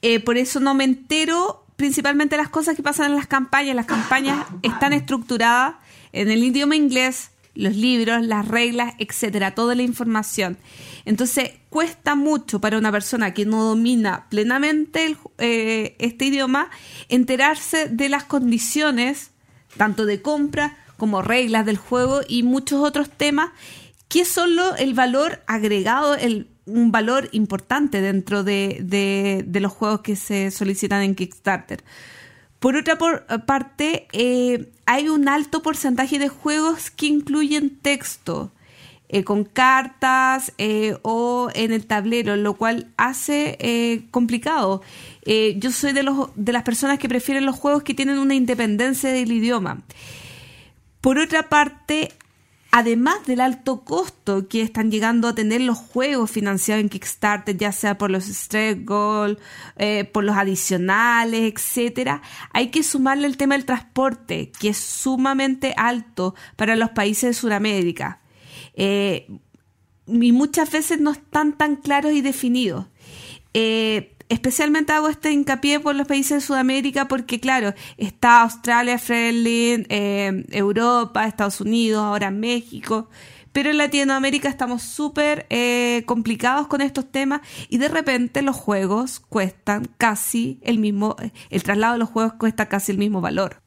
Eh, por eso no me entero principalmente las cosas que pasan en las campañas. Las campañas están estructuradas en el idioma inglés, los libros, las reglas, etcétera, toda la información. Entonces cuesta mucho para una persona que no domina plenamente eh, este idioma enterarse de las condiciones tanto de compra como reglas del juego y muchos otros temas que son lo- el valor agregado, un valor importante dentro de, los juegos que se solicitan en Kickstarter. Por otra por- parte, eh, hay un alto porcentaje de juegos que incluyen texto, eh, con cartas eh, o en el tablero, lo cual hace eh, complicado. Eh, yo soy de, de las personas que prefieren los juegos que tienen una independencia del idioma. Por otra parte, además del alto costo que están llegando a tener los juegos financiados en Kickstarter, ya sea por los stretch goals, eh, por los adicionales, etcétera, hay que sumarle el tema del transporte, que es sumamente alto para los países de Sudamérica. Eh, y muchas veces no están tan claros y definidos. Eh, especialmente hago este hincapié por los países de Sudamérica porque, claro, está Australia, Friendly, eh, Europa, Estados Unidos, ahora México. Pero en Latinoamérica estamos súper eh, complicados con estos temas y de repente los juegos cuestan casi el mismo, el traslado de los juegos cuesta casi el mismo valor.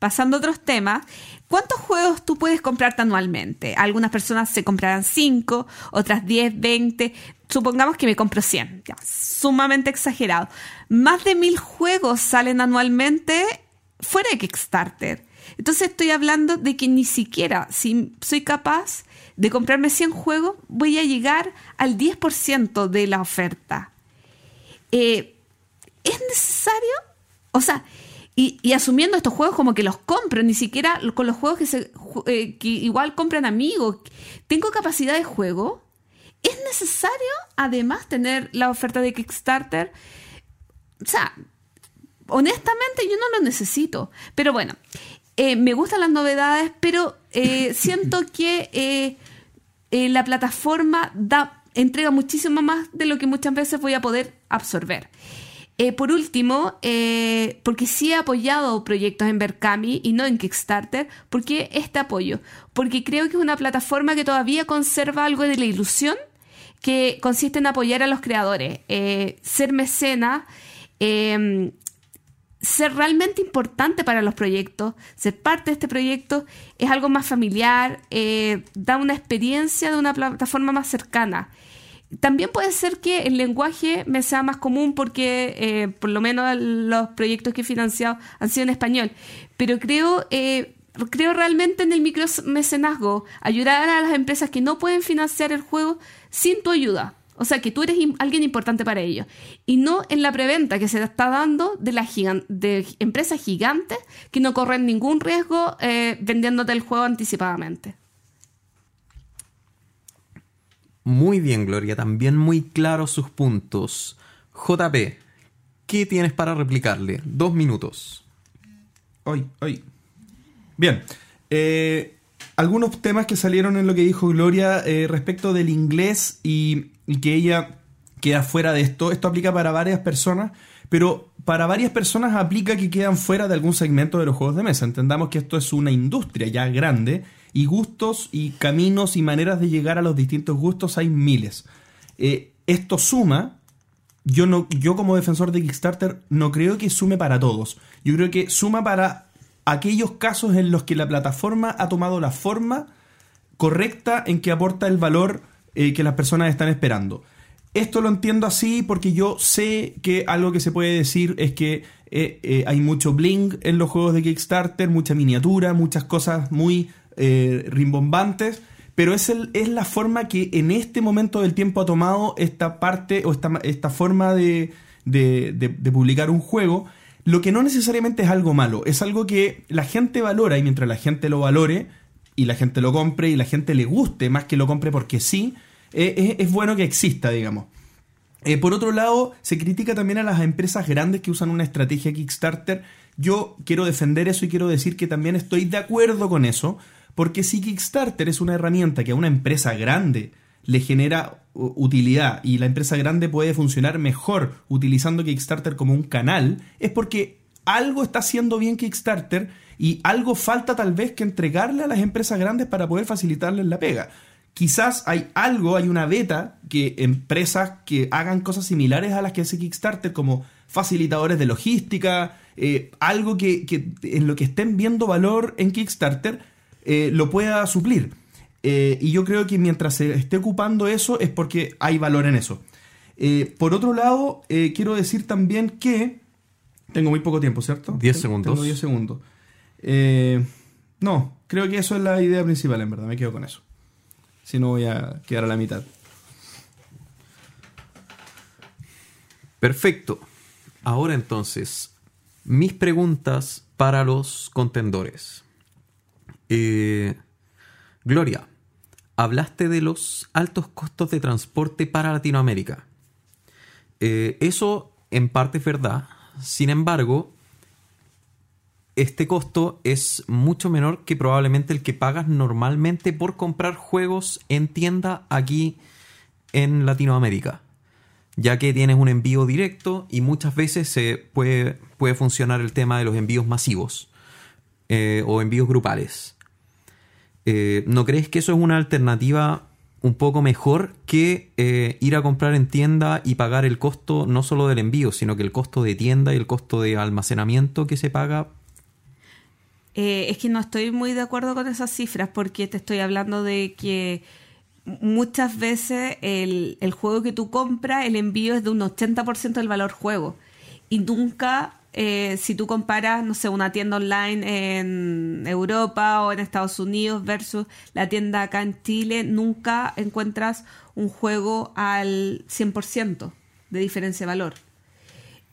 Pasando a otros temas, ¿cuántos juegos tú puedes comprarte anualmente? Algunas personas se comprarán 5, otras 10, 20. Supongamos que me compro 100, ya, sumamente exagerado. Más de mil juegos salen anualmente fuera de Kickstarter. Entonces estoy hablando de que ni siquiera si soy capaz de comprarme 100 juegos, voy a llegar al 10% de la oferta. Eh, ¿Es necesario? O sea, y, asumiendo estos juegos como que los compro, ni siquiera con los juegos que, se, eh, que igual compran amigos. ¿Tengo capacidad de juego? ¿Es necesario además tener la oferta de Kickstarter? O sea, honestamente yo no lo necesito. Pero bueno, eh, me gustan las novedades, pero siento que eh, la plataforma da, entrega muchísimo más de lo que muchas veces voy a poder absorber. Eh, por último, eh, porque sí he apoyado proyectos en Berkami y no en Kickstarter, ¿por qué este apoyo? Porque creo que es una plataforma que todavía conserva algo de la ilusión que consiste en apoyar a los creadores, ser mecena, ser realmente importante para los proyectos, ser parte de este proyecto, es algo más familiar, eh, da una experiencia de una plataforma más cercana. También puede ser que el lenguaje me sea más común porque eh, por lo menos los proyectos que he financiado han sido en español, pero creo, eh, creo realmente en el micromecenazgo, ayudar a las empresas que no pueden financiar el juego sin tu ayuda. O sea, que tú eres alguien importante para ellos. Y no en la preventa que se está dando de, las de empresas gigantes que no corren ningún riesgo eh, vendiéndote el juego anticipadamente.
Muy bien, Gloria. También muy claros sus puntos. JP, ¿qué tienes para replicarle? Dos minutos.
Hoy, hoy. Bien. Eh, algunos temas que salieron en lo que dijo Gloria eh, respecto del inglés y que ella queda fuera de esto. Esto aplica para varias personas, pero para varias personas aplica que quedan fuera de algún segmento de los juegos de mesa. Entendamos que esto es una industria ya grande y gustos y caminos y maneras de llegar a los distintos gustos hay miles. Eh, esto suma. Yo, no, yo como defensor de Kickstarter no creo que sume para todos. Yo creo que suma para aquellos casos en los que la plataforma ha tomado la forma correcta en que aporta el valor eh, que las personas están esperando. Esto lo entiendo así porque yo sé que algo que se puede decir es que eh, eh, hay mucho bling en los juegos de Kickstarter, mucha miniatura, muchas cosas muy rimbombantes, pero es, el, es la forma que en este momento del tiempo ha tomado esta parte o esta, esta forma de, de publicar un juego. Lo que no necesariamente es algo malo, es algo que la gente valora y mientras la gente lo valore y la gente lo compre y la gente le guste más que lo compre porque sí, eh, es, bueno que exista, digamos. Eh, por otro lado, se critica también a las empresas grandes que usan una estrategia Kickstarter. Yo quiero defender eso y quiero decir que también estoy de acuerdo con eso, porque si Kickstarter es una herramienta que a una empresa grande le genera utilidad y la empresa grande puede funcionar mejor utilizando Kickstarter como un canal, es porque algo está haciendo bien Kickstarter y algo falta tal vez que entregarle a las empresas grandes para poder facilitarles la pega quizás hay algo, hay una beta que empresas que hagan cosas similares a las que hace Kickstarter, como facilitadores de logística, eh, algo que, en lo que estén viendo valor en Kickstarter, eh, lo pueda suplir. Eh, y yo creo que mientras se esté ocupando eso es porque hay valor en eso. por otro lado, quiero decir también que... Tengo muy poco tiempo, ¿cierto?
10 segundos.
Tengo 10 segundos. no, creo que eso es la idea principal, en verdad. Me quedo con eso si no voy a quedar a la mitad.
Perfecto. Ahora entonces, mis preguntas para los contendores. Eh, Gloria, hablaste de los altos costos de transporte para Latinoamérica. Eh, eso en parte es verdad. Sin embargo, este costo es mucho menor que probablemente el que pagas normalmente por comprar juegos en tienda aquí en Latinoamérica. ya que tienes un envío directo y muchas veces se puede, puede funcionar el tema de los envíos masivos eh, o envíos grupales. Eh, ¿No crees que eso es una alternativa un poco mejor que eh, ir a comprar en tienda y pagar el costo no solo del envío, sino que el costo de tienda y el costo de almacenamiento que se paga?
Eh, es que no estoy muy de acuerdo con esas cifras porque te estoy hablando de que muchas veces el, el juego que tú compras, el envío es de un 80% del valor juego. Y nunca eh, si tú comparas, no sé, una tienda online en Europa o en Estados Unidos versus la tienda acá en Chile, nunca encuentras un juego al 100% de diferencia de valor.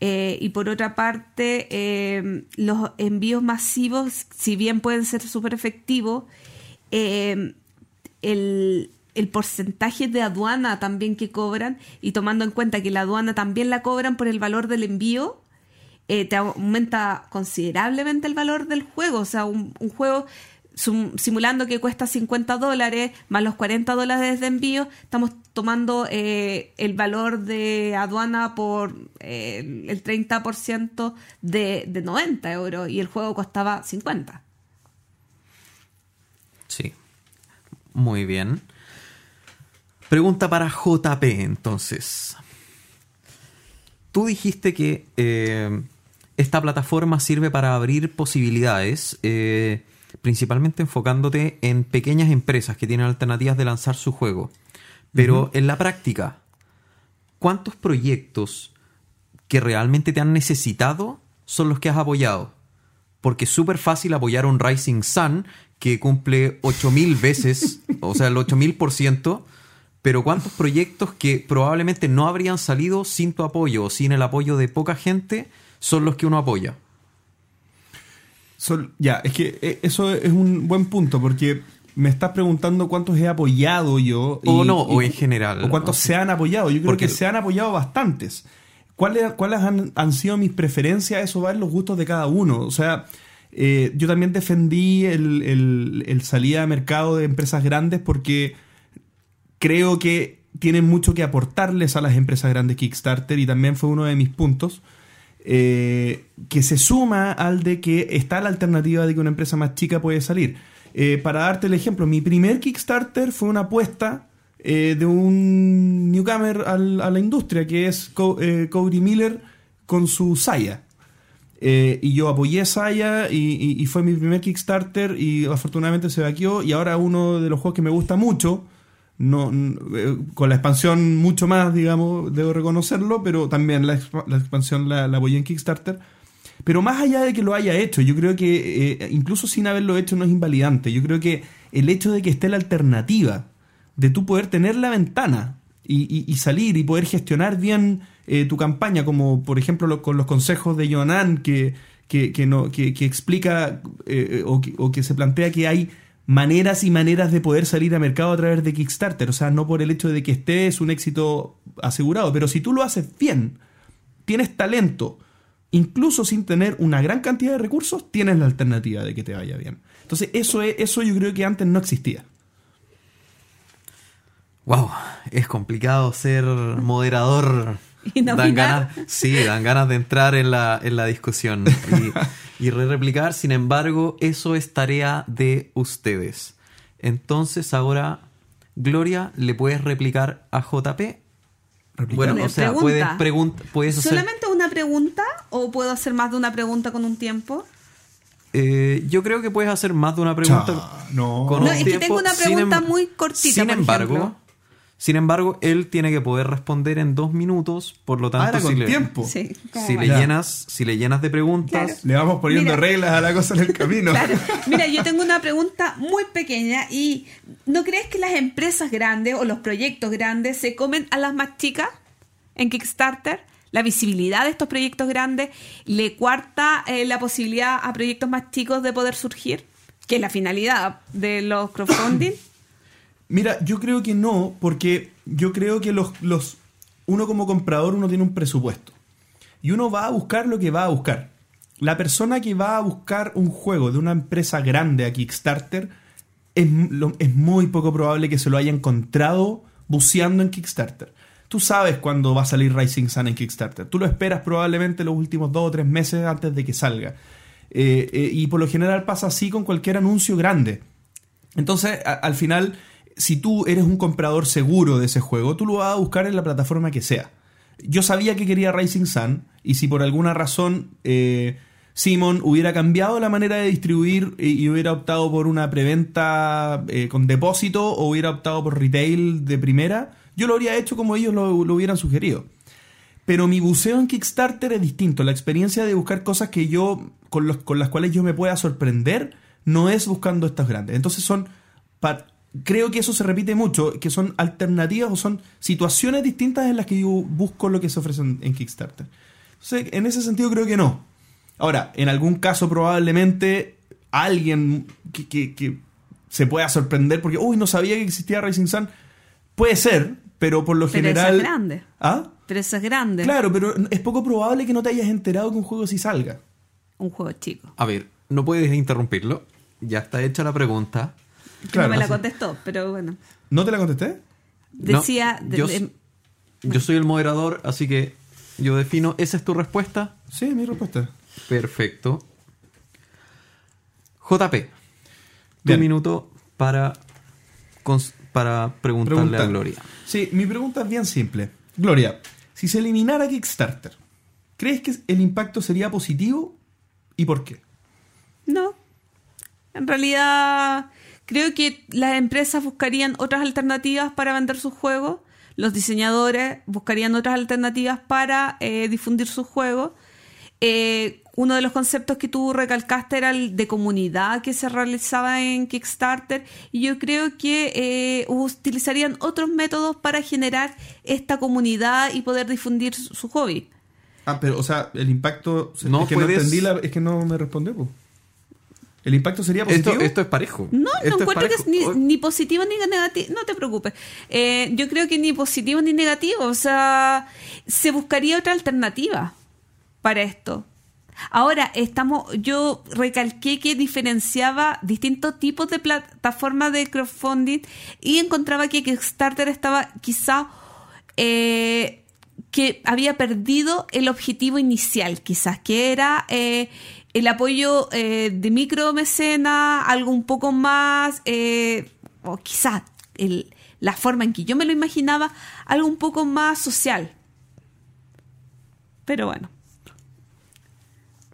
Eh, y por otra parte, eh, los envíos masivos, si bien pueden ser súper efectivos, el, el porcentaje de aduana también que cobran y tomando en cuenta que la aduana también la cobran por el valor del envío, eh, te aumenta considerablemente el valor del juego. O sea, un, juego simulando que cuesta 50 dólares más los 40 dólares de envío, estamos tomando eh, el valor de aduana por eh, el 30% de, de 90 euros y el juego costaba 50.
Sí. Muy bien. Pregunta para JP entonces. Tú dijiste que esta plataforma sirve para abrir posibilidades, eh, principalmente enfocándote en pequeñas empresas que tienen alternativas de lanzar su juego. Pero en la práctica, ¿cuántos proyectos que realmente te han necesitado son los que has apoyado? Porque es súper fácil apoyar un Rising Sun que cumple 8000 veces, o sea, el 8000%, pero ¿cuántos proyectos que probablemente no habrían salido sin tu apoyo o sin el apoyo de poca gente? Son los que uno apoya.
ya, es que eh, eso es un buen punto porque me estás preguntando cuántos he apoyado yo.
o no, o en general.
O cuántos se han apoyado. Yo creo que se han apoyado bastantes. ¿Cuáles, cuáles han, sido mis preferencias? Eso va en los gustos de cada uno. O sea, eh, yo también defendí el, el, el salida a mercado de empresas grandes porque creo que tienen mucho que aportarles a las empresas grandes Kickstarter y también fue uno de mis puntos. Eh, que se suma al de que está la alternativa de que una empresa más chica puede salir. Eh, para darte el ejemplo, mi primer Kickstarter fue una apuesta eh, de un newcomer a la industria, que es Cody Miller con su Saya. y yo apoyé Saya y, y, fue mi primer Kickstarter y afortunadamente se vaqueó y ahora uno de los juegos que me gusta mucho no, eh, con la expansión mucho más, digamos, debo reconocerlo, pero también la, expansión la, la, en Kickstarter. Pero más allá de que lo haya hecho, yo creo que eh, incluso sin haberlo hecho no es invalidante. Yo creo que el hecho de que esté la alternativa de tú poder tener la ventana y, salir y poder gestionar bien eh, tu campaña, como por ejemplo con los consejos de Jonan que, que, no, que, explica o que se plantea que hay maneras y maneras de poder salir a mercado a través de Kickstarter. O sea, no por el hecho de que estés un éxito asegurado, pero si tú lo haces bien, tienes talento, incluso sin tener una gran cantidad de recursos, tienes la alternativa de que te vaya bien. Entonces, eso, es, eso yo creo que antes no existía.
Wow, es complicado ser moderador.
¿Y dan
ganas, sí, dan ganas de entrar en la, en la discusión. Y, y re-replicar. Sin embargo, eso es tarea de ustedes. Entonces ahora, Gloria, ¿le puedes replicar a JP?
Bueno, o sea, puedes, puedes hacer... ¿Solamente una pregunta o puedo hacer más de una pregunta con un tiempo?
Eh, yo creo que puedes hacer más de una pregunta.
no,
no es que tengo una pregunta em- muy cortita.
Sin embargo, sin embargo, él tiene que poder responder en dos minutos, por lo tanto,
ah,
si, le,
tiempo.
si, le llenas, si le llenas de preguntas...
Le vamos poniendo reglas a la cosa en el camino.
Mira, yo tengo una pregunta muy pequeña y ¿no crees que las empresas grandes o los proyectos grandes se comen a las más chicas en Kickstarter? La visibilidad de estos proyectos grandes le cuarta eh, la posibilidad a proyectos más chicos de poder surgir, que es la finalidad de los crowdfunding.
Mira, yo creo que no, porque yo creo que los, los, uno como comprador uno tiene un presupuesto. Y uno va a buscar lo que va a buscar. La persona que va a buscar un juego de una empresa grande a Kickstarter es, es muy poco probable que se lo haya encontrado buceando en Kickstarter. tú sabes cuándo va a salir Rising Sun en Kickstarter. Tú lo esperas probablemente los últimos dos o tres meses antes de que salga. Eh, eh, y por lo general pasa así con cualquier anuncio grande. Entonces, al final, si tú eres un comprador seguro de ese juego, tú lo vas a buscar en la plataforma que sea. Yo sabía que quería Rising Sun, y si por alguna razón eh, Simon hubiera cambiado la manera de distribuir y, hubiera optado por una preventa eh, con depósito o hubiera optado por retail de primera, yo lo habría hecho como ellos lo, lo hubieran sugerido. Pero mi buceo en Kickstarter es distinto. La experiencia de buscar cosas que yo, con, los, con las cuales yo me pueda sorprender, no es buscando estas grandes. Entonces son, creo que eso se repite mucho, que son alternativas o son situaciones distintas en las que yo busco lo que se ofrece en, en Kickstarter. Entonces, en ese sentido creo que no. Ahora, en algún caso probablemente alguien que, que- que se pueda sorprender porque, uy, no sabía que existía Rising Sun. Puede ser, pero por lo
Pero eso
general...
es grande.
¿Ah?
Pero eso es grande.
Claro, pero es poco probable que no te hayas enterado que un juego sí salga.
Un juego chico.
A ver, no puedes interrumpirlo. Ya está hecha la pregunta.
Claro,
no me la contestó, pero bueno.
¿No te la contesté?
No,
Decía... de-
yo,
de-
yo soy el moderador, así que yo defino, ¿esa es tu respuesta?
Sí, mi respuesta.
Perfecto. JP, tu
Bien.
minuto para, para preguntarle
Pregunta.
a Gloria.
Sí, mi pregunta es bien simple. Gloria, si se eliminara Kickstarter, ¿crees que el impacto sería positivo y por qué?
No. En realidad, creo que las empresas buscarían otras alternativas para vender sus juegos. Los diseñadores buscarían otras alternativas para eh, difundir sus juegos. Eh, uno de los conceptos que tú recalcaste era el de comunidad que se realizaba en Kickstarter y yo creo que eh, utilizarían otros métodos para generar esta comunidad y poder difundir su, su hobby.
Ah, pero, o sea, el impacto...
No
es que
puedes-
no entendí, la- es que no me respondió. po. ¿El impacto sería positivo?
Esto, esto es parejo.
No,
Esto
no encuentro que es ni,
Oh,
ni positivo ni negativo. No te preocupes. Eh, yo creo que ni positivo ni negativo. O sea, se buscaría otra alternativa para esto. Ahora, estamos, yo recalqué que diferenciaba distintos tipos de plataformas de crowdfunding y encontraba que Kickstarter estaba quizá eh, que había perdido el objetivo inicial, quizás, que era eh, el apoyo eh, de micromecena, algo un poco más, eh, o quizás el- la forma en que yo me lo imaginaba, algo un poco más social. Pero bueno.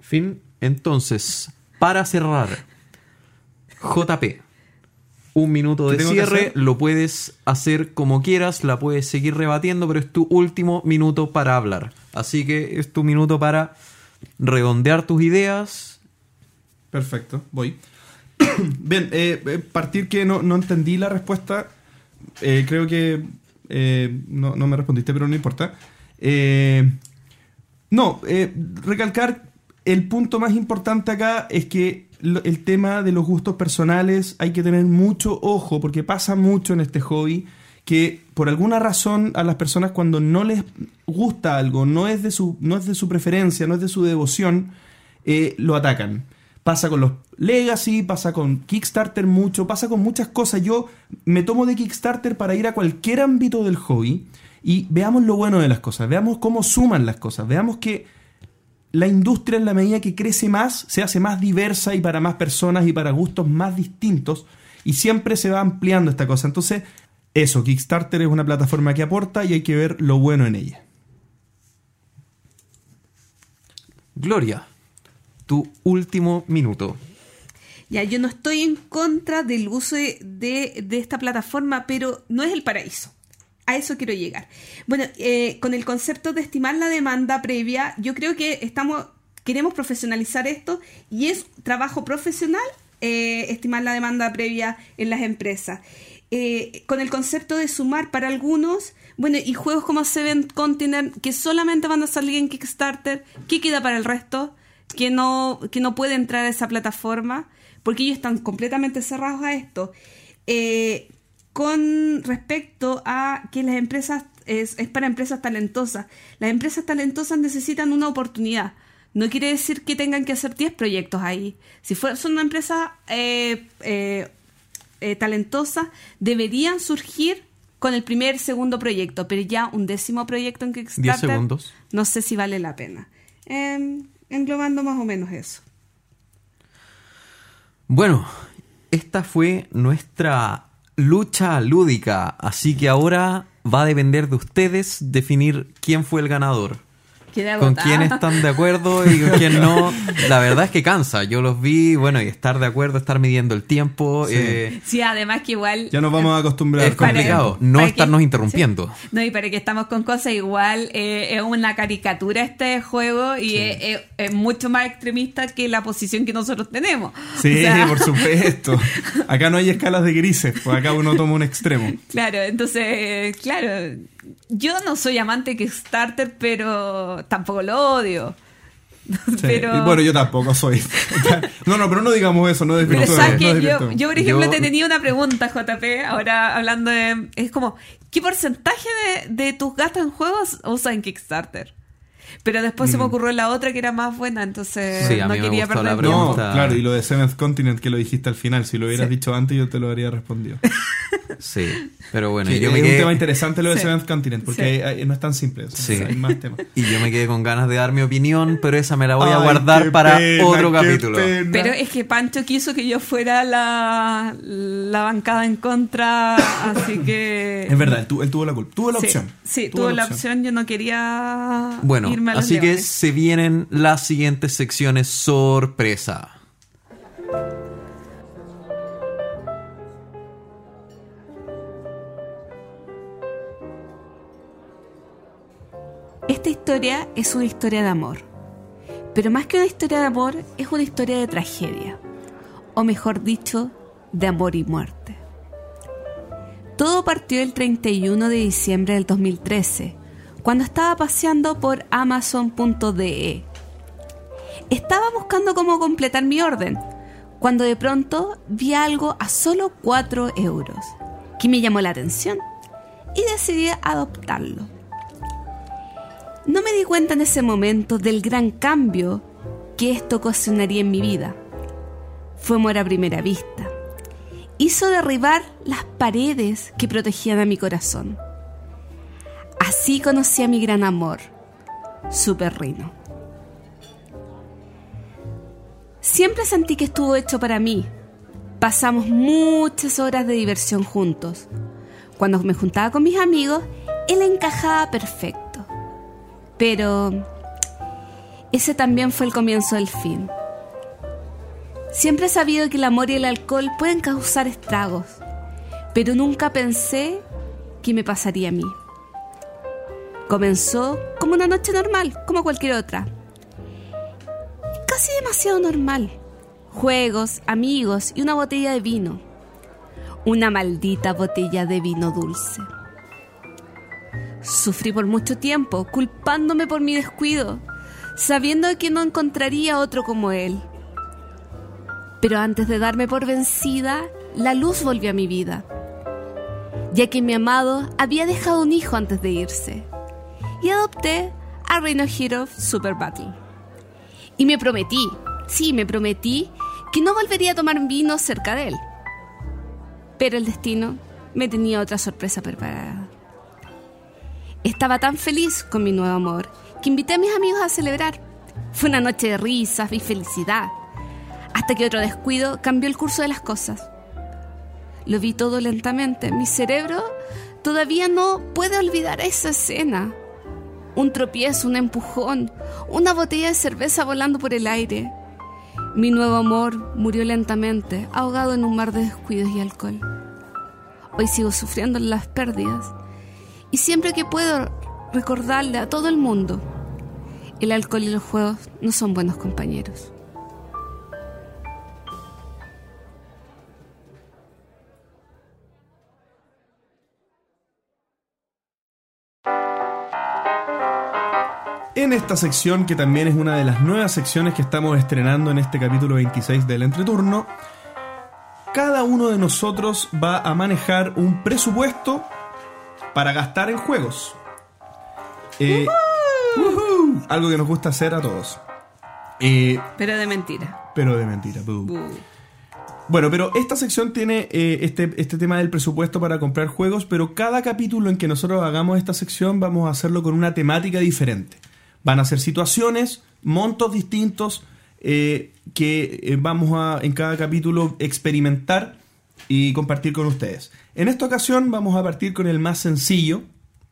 Fin. Entonces, para cerrar, JP, un minuto
¿Qué
de cierre, lo puedes hacer como quieras, la puedes seguir rebatiendo, pero es tu último minuto para hablar. Así que es tu minuto para redondear tus ideas.
Perfecto, voy. Bien, eh, eh, partir que no, no entendí la respuesta. eh, creo que no, no me respondiste, pero no importa. No, recalcar el punto más importante acá es que el tema de los gustos personales hay que tener mucho ojo porque pasa mucho en este hobby que por alguna razón a las personas cuando no les gusta algo, no es de su, no es de su preferencia, no es de su devoción, eh, lo atacan. Pasa con los Legacy, pasa con Kickstarter mucho, pasa con muchas cosas. Yo me tomo de Kickstarter para ir a cualquier ámbito del hobby y veamos lo bueno de las cosas, veamos cómo suman las cosas, veamos que la industria en la medida que crece más, se hace más diversa y para más personas y para gustos más distintos y siempre se va ampliando esta cosa. Entonces, eso, Kickstarter es una plataforma que aporta y hay que ver lo bueno en ella.
Gloria, tu último minuto.
Ya, yo no estoy en contra del uso de, de- esta plataforma, pero no es el paraíso. A eso quiero llegar. Bueno, eh, con el concepto de estimar la demanda previa, yo creo que estamos queremos profesionalizar esto y es trabajo profesional eh, estimar la demanda previa en las empresas. Eh, con el concepto de sumar para algunos, bueno, y juegos como Seven Continent que solamente van a salir en Kickstarter, ¿qué queda para el resto? Que no, que no puede entrar a esa plataforma, porque ellos están completamente cerrados a esto. Eh, con respecto a que las empresas es, para empresas talentosas. Las empresas talentosas necesitan una oportunidad. No quiere decir que tengan que hacer 10 proyectos ahí. Si fue- son una empresa eh, eh, eh, talentosa, deberían surgir con el primer, segundo proyecto, pero ya un décimo proyecto en Kickstarter.
10 segundos.
No sé si vale la pena. Em, englobando más o menos eso.
Bueno, esta fue nuestra lucha lúdica, así que ahora va a depender de ustedes definir quién fue el ganador. Con quién están de acuerdo y con quién no. La verdad es que cansa. Yo los vi, bueno, y estar de acuerdo, estar midiendo el tiempo. eh,
Sí, además que igual...
Ya nos vamos a acostumbrar.
es complicado. No
para que-
estarnos interrumpiendo.
No, y para que estamos con cosas igual, eh, es una caricatura este juego y es, es- es mucho más extremista que la posición que nosotros tenemos.
Sí,
O sea,
por supuesto. Acá no hay escalas de grises, pues acá uno toma un extremo.
Claro, entonces, eh, claro, yo no soy amante de Kickstarter, pero tampoco lo odio.
Sí.
Pero,
Y bueno, yo tampoco soy. No, no, pero no digamos eso, no
pero sabes
no
que yo,
desvirtuemos.
yo, por ejemplo,
Yo-
te tenía una pregunta, JP, ahora hablando de... Es como, ¿qué porcentaje de, de tus gastos en juegos usas en Kickstarter? Pero después se me ocurrió la otra que era más buena, entonces
Mm. Sí,
no
me
quería perder
la
tiempo.
No, claro, y lo de Seventh Continent que lo dijiste al final. Si lo hubieras
Sí.
dicho antes, yo te lo habría respondido.
Sí. Pero bueno,
Sí,
y yo
es
me
un
quedé-
tema interesante lo de
Sí.
Seventh Continent, porque
Sí.
hay- hay- no es tan simple. o sea,
Sí.
Hay más temas.
Y yo me quedé con ganas de dar mi opinión, pero esa me la voy a
Ay,
guardar para
pena,
otro capítulo.
pena.
Pero es que Pancho quiso que yo fuera la, la bancada en contra, así que...
Es verdad, él, tu- él tuvo la culpa. Tuvo la
Sí,
opción.
Sí, tuvo la opción. Yo no quería
Bueno,
irme a los
así que se vienen las siguientes secciones sorpresa.
Esta historia es una historia de amor. Pero más que una historia de amor, es una historia de tragedia. O mejor dicho, de amor y muerte. Todo partió el 31 de diciembre del 2013, cuando estaba paseando por Amazon.de. Estaba buscando cómo completar mi orden, cuando de pronto vi algo a solo 4 euros, que me llamó la atención y decidí adoptarlo. No me di cuenta en ese momento del gran cambio que esto ocasionaría en mi vida. Fue amor a primera vista. Hizo derribar las paredes que protegían a mi corazón. Así conocí a mi gran amor, su perrino. Siempre sentí que estuvo hecho para mí. Pasamos muchas horas de diversión juntos. Cuando me juntaba con mis amigos, él encajaba perfecto. Pero ese también fue el comienzo del fin. Siempre he sabido que el amor y el alcohol pueden causar estragos, pero nunca pensé que me pasaría a mí. Comenzó como una noche normal, como cualquier otra. Casi demasiado normal. Juegos, amigos y una botella de vino. Una maldita botella de vino dulce. Sufrí por mucho tiempo, culpándome por mi descuido, sabiendo que no encontraría otro como él. Pero antes de darme por vencida, la luz volvió a mi vida, ya que mi amado había dejado un hijo antes de irse, y adopté a Reino Hero Super Battle. Y me prometí, sí, me prometí que no volvería a tomar vino cerca de él. Pero el destino me tenía otra sorpresa preparada. Estaba tan feliz con mi nuevo amor que invité a mis amigos a celebrar. Fue una noche de risas y felicidad, hasta que otro descuido cambió el curso de las cosas. Lo vi todo lentamente. Mi cerebro todavía no puede olvidar esa escena. Un tropiezo, un empujón, una botella de cerveza volando por el aire. Mi nuevo amor murió lentamente, ahogado en un mar de descuidos y alcohol. Hoy sigo sufriendo las pérdidas y siempre que puedo recordarle a todo el mundo, el alcohol y los juegos no son buenos compañeros.
En esta sección, que también es una de las nuevas secciones que estamos estrenando en este capítulo 26 del entreturno, cada uno de nosotros va a manejar un presupuesto para gastar en juegos. Eh, algo que nos gusta hacer a todos. Eh,
Pero de mentira.
pero de mentira. boo. Bueno, pero esta sección tiene eh, este, este tema del presupuesto para comprar juegos, pero cada capítulo en que nosotros hagamos esta sección vamos a hacerlo con una temática diferente. Van a ser situaciones, montos distintos eh, que vamos a en cada capítulo experimentar y compartir con ustedes. En esta ocasión vamos a partir con el más sencillo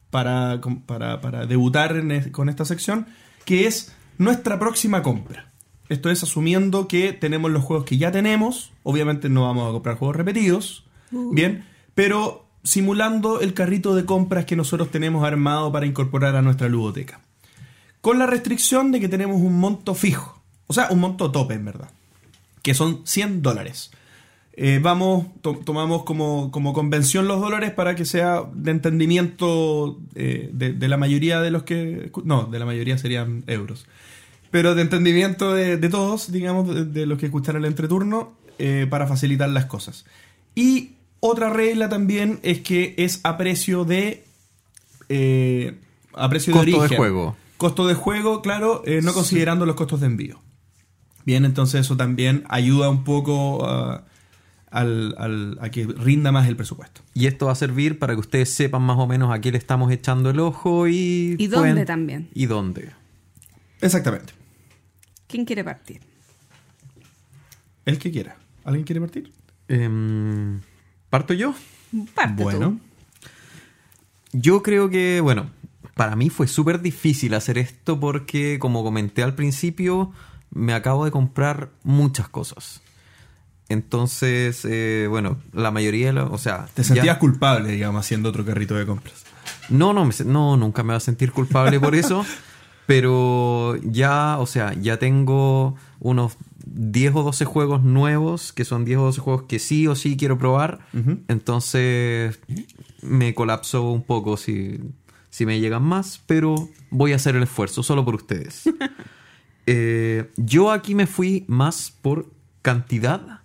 para, para, para debutar en con esta sección, que es nuestra próxima compra. Esto es asumiendo que tenemos los juegos que ya tenemos. Obviamente no vamos a comprar juegos repetidos. Bien. Pero simulando el carrito de compras que nosotros tenemos armado para incorporar a nuestra ludoteca. Con la restricción de que tenemos un monto fijo. O sea, un monto tope, en verdad. Que son 100 dólares. Eh, vamos, to- tomamos como, como convención los dólares para que sea de entendimiento eh, de, de la mayoría de los que... No, de la mayoría serían euros. Pero de entendimiento de, de todos, digamos, de, de los que escuchan el entreturno, eh, para facilitar las cosas. Y otra regla también es que es a precio de... a precio
Costo
de
de
origen.
juego.
Costo de juego, claro, no considerando los costos de envío. Bien, entonces eso también ayuda un poco a, al- al- a que rinda más el presupuesto.
Y esto va a servir para que ustedes sepan más o menos a qué le estamos echando el ojo y...
Y dónde también.
Y dónde.
Exactamente.
¿Quién quiere partir?
El que quiera. ¿Alguien quiere partir?
Em, ¿Parto yo?
Parte
bueno.
tú.
Yo creo que, bueno, para mí fue súper difícil hacer esto porque, como comenté al principio, me acabo de comprar muchas cosas. Entonces, eh, bueno, la mayoría de los... O sea...
Te
ya-
sentías culpable, digamos, haciendo otro carrito de compras.
No, no, me no, nunca me voy a sentir culpable por eso. pero ya, o sea, ya tengo unos 10 o 12 juegos nuevos, que son 10 o 12 juegos que sí o sí quiero probar. Entonces me colapso un poco si, si me llegan más, pero voy a hacer el esfuerzo solo por ustedes. Eh, yo aquí me fui más por cantidad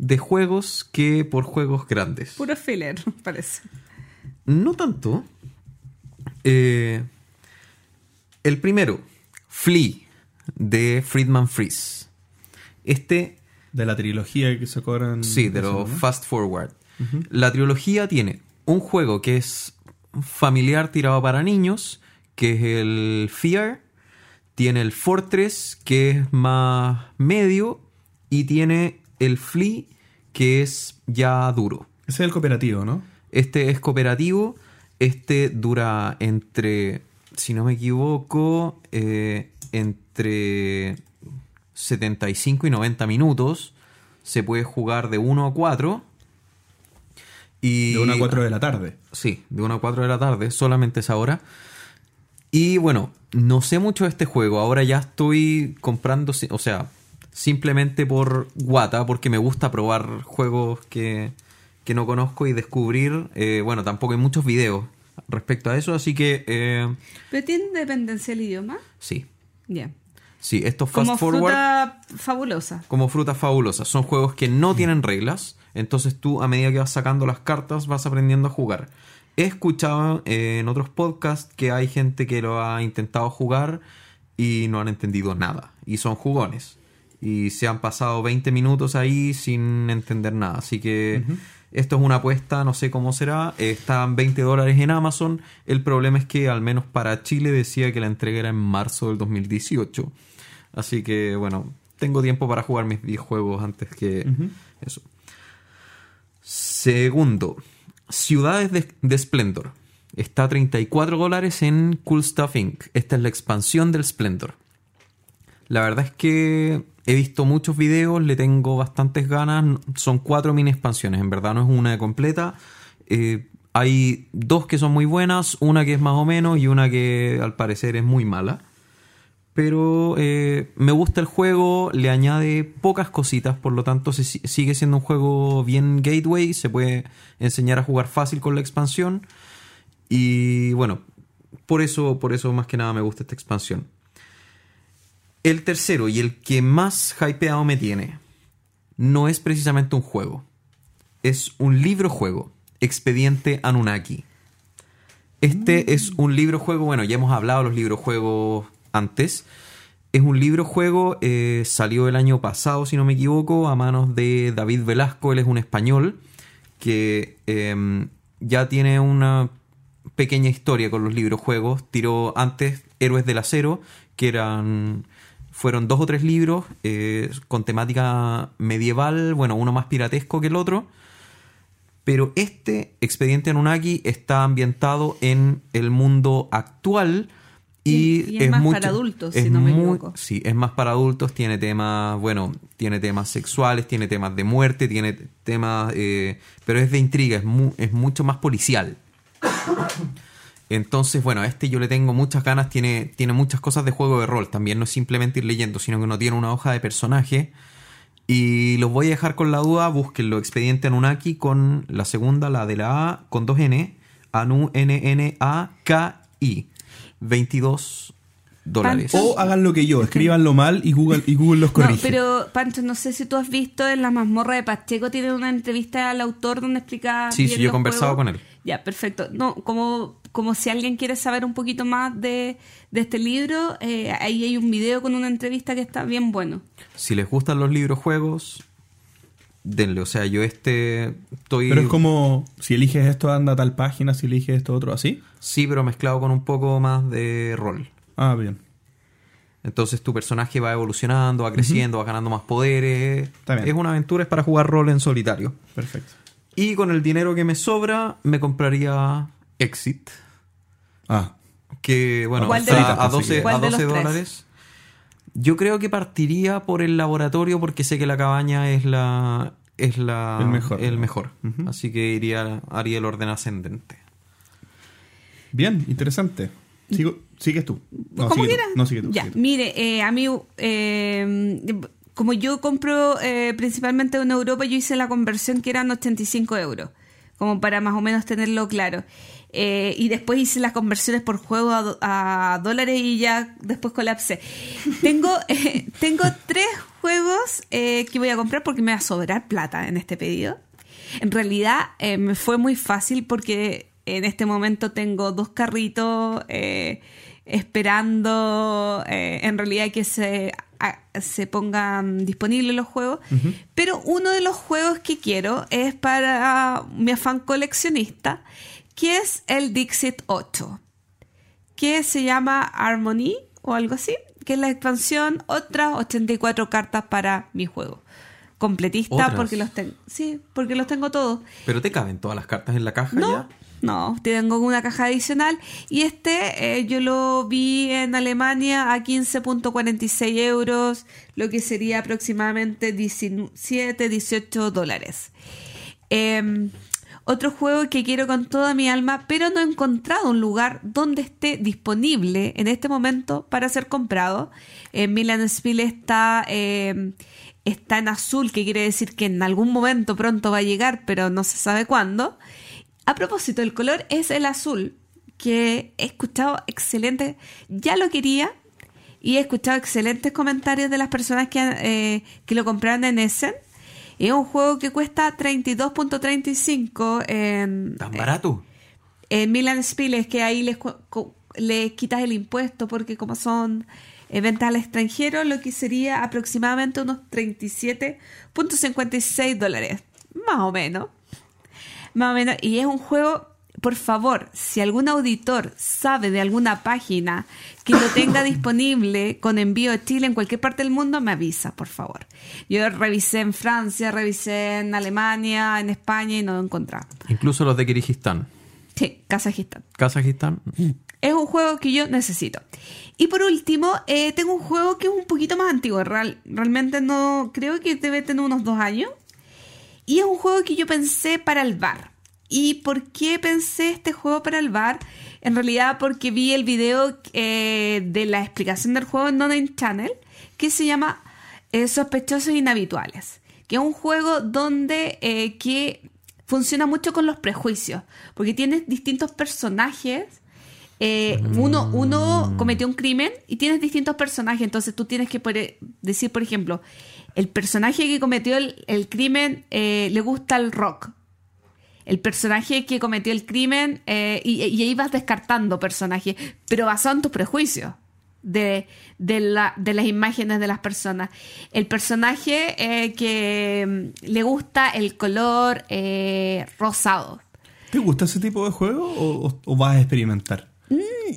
de juegos que por juegos grandes.
Puro filler, parece.
No tanto. Eh, el primero, Flea, de Friedman Freeze. Este,
De la trilogía que se cobran.
sí, de los Fast Forward. La trilogía tiene un juego que es familiar tirado para niños, que es el Fear. Tiene el Fortress, que es más medio. Y tiene el Flea, que es ya duro.
Ese es el cooperativo, ¿no?
Este es cooperativo. Este dura entre, si no me equivoco, eh, entre 75 y 90 minutos. Se puede jugar de 1 a 4. Y,
De 1 a 4 de la tarde.
Sí, de 1 a 4 de la tarde, solamente esa hora. Y bueno, no sé mucho de este juego. Ahora ya estoy comprando, o sea, simplemente por guata, porque me gusta probar juegos que, que no conozco y descubrir. eh, bueno, tampoco hay muchos videos respecto a eso, así que eh,
¿Pero tiene dependencia el idioma?
sí.
Ya.
Sí, estos fast
Como
forward
fruta fabulosa.
como frutas fabulosas. Son juegos que no tienen reglas. Entonces tú, a medida que vas sacando las cartas, vas aprendiendo a jugar. He escuchado eh, en otros podcasts que hay gente que lo ha intentado jugar y no han entendido nada. Y son jugones. Y se han pasado 20 minutos ahí sin entender nada. Así que esto es una apuesta, no sé cómo será. Están 20 dólares en Amazon. El problema es que al menos para Chile decía que la entrega era en marzo del 2018. Así que bueno, tengo tiempo para jugar mis videojuegos antes que eso. Segundo, Ciudades de, de Splendor. Está a 34 dólares en Cool Stuff Inc. Esta es la expansión del Splendor. La verdad es que he visto muchos videos, le tengo bastantes ganas. Son cuatro mini expansiones, en verdad no es una completa. Eh, hay dos que son muy buenas, una que es más o menos y una que al parecer es muy mala. Pero eh, me gusta el juego, le añade pocas cositas, por lo tanto sigue siendo un juego bien gateway, se puede enseñar a jugar fácil con la expansión. Y bueno, por eso, por eso más que nada me gusta esta expansión. El tercero y el que más hypeado me tiene no es precisamente un juego. Es un libro juego, Expediente Anunnaki. Este es un libro juego, bueno, ya hemos hablado de los libros juegos antes. es un libro juego, eh, salió el año pasado, si no me equivoco, a manos de David Velasco, él es un español que em, ya tiene una pequeña historia con los libros juegos. Tiró antes Héroes del Acero, que eran fueron dos o tres libros eh, con temática medieval, bueno, uno más piratesco que el otro. Pero este Expediente Anunnaki está ambientado en el mundo actual y,
Y- y es más para adultos, si no me equivoco.
Sí, es más para adultos, tiene temas, bueno, tiene temas sexuales, tiene temas de muerte, tiene temas, eh, pero es de intriga, es, mu- es mucho más policial. Entonces, bueno, a este yo le tengo muchas ganas, tiene, tiene muchas cosas de juego de rol, también no es simplemente ir leyendo, sino que uno tiene una hoja de personaje. Y los voy a dejar con la duda, búsquenlo, Expediente Anunnaki con la segunda, la de la A, con dos N, Anu, N, N, A, K, I. 22 dólares.
Pancho.
O hagan lo que yo, escríbanlo mal y Google, y Google los
No,
corrige.
pero Pancho, no sé si tú has visto en la mazmorra de Pacheco, tiene una entrevista al autor donde explica.
Sí,
bien
sí, yo he conversado
juegos.
con él.
Ya, perfecto. No, como, como si alguien quiere saber un poquito más de, de este libro, eh, ahí hay un video con una entrevista que está bien bueno.
Si les gustan los libros juegos, denle. O sea, yo este estoy.
Pero es como, si eliges esto anda a tal página, si eliges esto otro, así.
Sí, pero mezclado con un poco más de rol.
Ah, bien.
Entonces tu personaje va evolucionando, va creciendo, va ganando más poderes.
Está bien.
Es una aventura, es para jugar rol en solitario.
Perfecto.
Y con el dinero que me sobra, me compraría Exit.
Ah,
Que bueno,
¿Cuál de
está
los-
a 12,
¿Cuál
a
de los
12
tres?
dólares. Yo creo que partiría por el laboratorio porque sé que la cabaña es la es la
El mejor.
el mejor. Así que iría haría el orden ascendente.
bien, interesante. Sigo, sigues tú. No,
como quieras.
No, sigue tú.
Ya,
sigue tú.
mire, eh, a mí, eh, como yo compro eh, principalmente en Europa, yo hice la conversión que eran 85 euros, como para más o menos tenerlo claro. Eh, y después hice las conversiones por juego a, dólares y ya después colapsé. Tengo, eh, tengo tres juegos eh, que voy a comprar porque me va a sobrar plata en este pedido. En realidad eh, me fue muy fácil porque en este momento tengo dos carritos eh, esperando en realidad que se, se pongan disponibles los juegos. Pero uno de los juegos que quiero es para mi afán coleccionista, que es el Dixit 8 que se llama Harmony o algo así, que es la expansión, otras 84 cartas para mi juego. Completista
¿Otras?
porque los tengo. Sí, porque los tengo todos.
Pero te caben todas las cartas en la caja
No,
ya.
no, tengo una caja adicional y este eh, yo lo vi en Alemania a 15.46 euros, lo que sería aproximadamente 17, 18 dólares. Em, otro juego que quiero con toda mi alma, pero no he encontrado un lugar donde esté disponible en este momento para ser comprado. En Milan Spiel está, em, está en azul, que quiere decir que en algún momento pronto va a llegar, pero no se sabe cuándo. A propósito, el color es el azul, que he escuchado excelentes, ya lo quería, y he escuchado excelentes comentarios de las personas que, eh, que lo compraron en Essen. Es un juego que cuesta 32.35 en,
¿Tan barato?
en Milan Spiles, que ahí les, les quitas el impuesto porque como son eh, ventas al extranjero, lo que sería aproximadamente unos 37.56 dólares, más o menos. Más o menos. Y es un juego, por favor, si algún auditor sabe de alguna página que lo tenga disponible con envío a Chile en cualquier parte del mundo, me avisa, por favor. Yo revisé en Francia, revisé en Alemania, en España y no lo encontraba.
Incluso los de Kirguistán.
Sí, Kazajistán.
Kazajistán.
Es un juego que yo necesito. Y por último, eh, tengo un juego que es un poquito más antiguo. Real- realmente no creo que debe tener unos dos años. Y es un juego que yo pensé para el bar. ¿Y por qué pensé este juego para el bar? En realidad porque vi el video eh, de la explicación del juego en Noname Channel, que se llama eh, Sospechosos Inhabituales. Que es un juego donde eh, que funciona mucho con los prejuicios. Porque tienes distintos personajes eh, uno, uno cometió un crimen y tienes distintos personajes, entonces tú tienes que por- decir, por ejemplo, el personaje que cometió el, el crimen eh, le gusta el rock. El personaje que cometió el crimen, eh, y, y ahí vas descartando personajes, pero basado en tus prejuicios. de, de, la- de las imágenes de las personas. El personaje eh, que mm, le gusta el color eh, rosado.
¿Te gusta ese tipo de juego o, vas a experimentar?
Ah, Es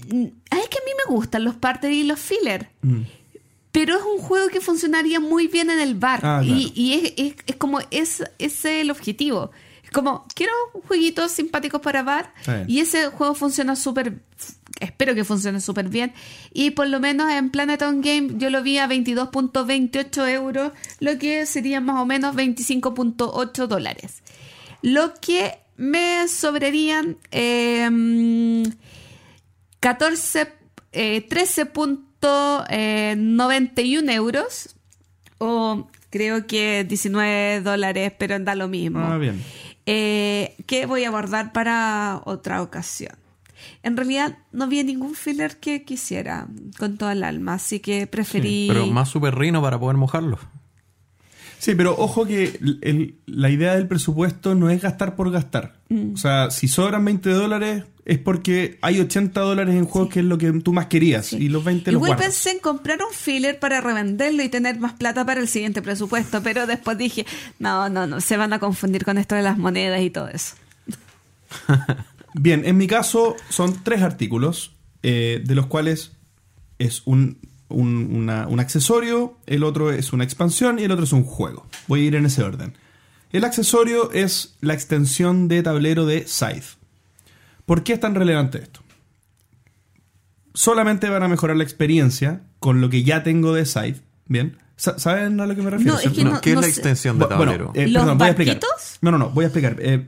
que a mí me gustan los party y los filler.
Mm.
Pero es un juego que funcionaría muy bien en el bar.
Ah, claro.
Y, y es, es- es como es, ese es el objetivo. Como, quiero jueguitos simpáticos para bar. Y ese juego funciona súper. Espero que funcione súper bien. Y por lo menos en Planet on Game yo lo vi a 22.28 euros, lo que sería más o menos 25.8 dólares. Lo que me sobrarían. eh, 14, eh, 13.91 euros o creo que 19 dólares, pero da lo mismo.
Ah, bien.
Eh, que voy a guardar para otra ocasión. En realidad no vi ningún filler que quisiera con toda el alma, así que preferí...
Pero más super rino para poder mojarlo.
Sí, pero ojo que el- la idea del presupuesto no es gastar por gastar.
Mm.
O sea, si sobran 20 dólares es porque hay 80 dólares en juegos que es lo que tú más querías
Sí.
y los 20 los
Igual
guardas.
pensé en comprar un filler para revenderlo y tener más plata para el siguiente presupuesto, pero después dije, no, no, no, se van a confundir con esto de las monedas y todo eso.
Bien, en mi caso son tres artículos, eh, de los cuales es un, un, una- un accesorio, el otro es una expansión y el otro es un juego. Voy a ir en ese orden. El accesorio es la extensión de tablero de Scythe. ¿Por qué es tan relevante esto? Solamente van a mejorar la experiencia con lo que ya tengo de Scythe. Bien. Sa- ¿Saben a lo que me refiero?
No, es que
No,
no-
¿Qué es
no
la
sé.
extensión de
Bu- bueno,
tablero?
eh,
¿Los
perdón, voy a explicar.
barquitos?
No, no, no, voy a explicar. Eh,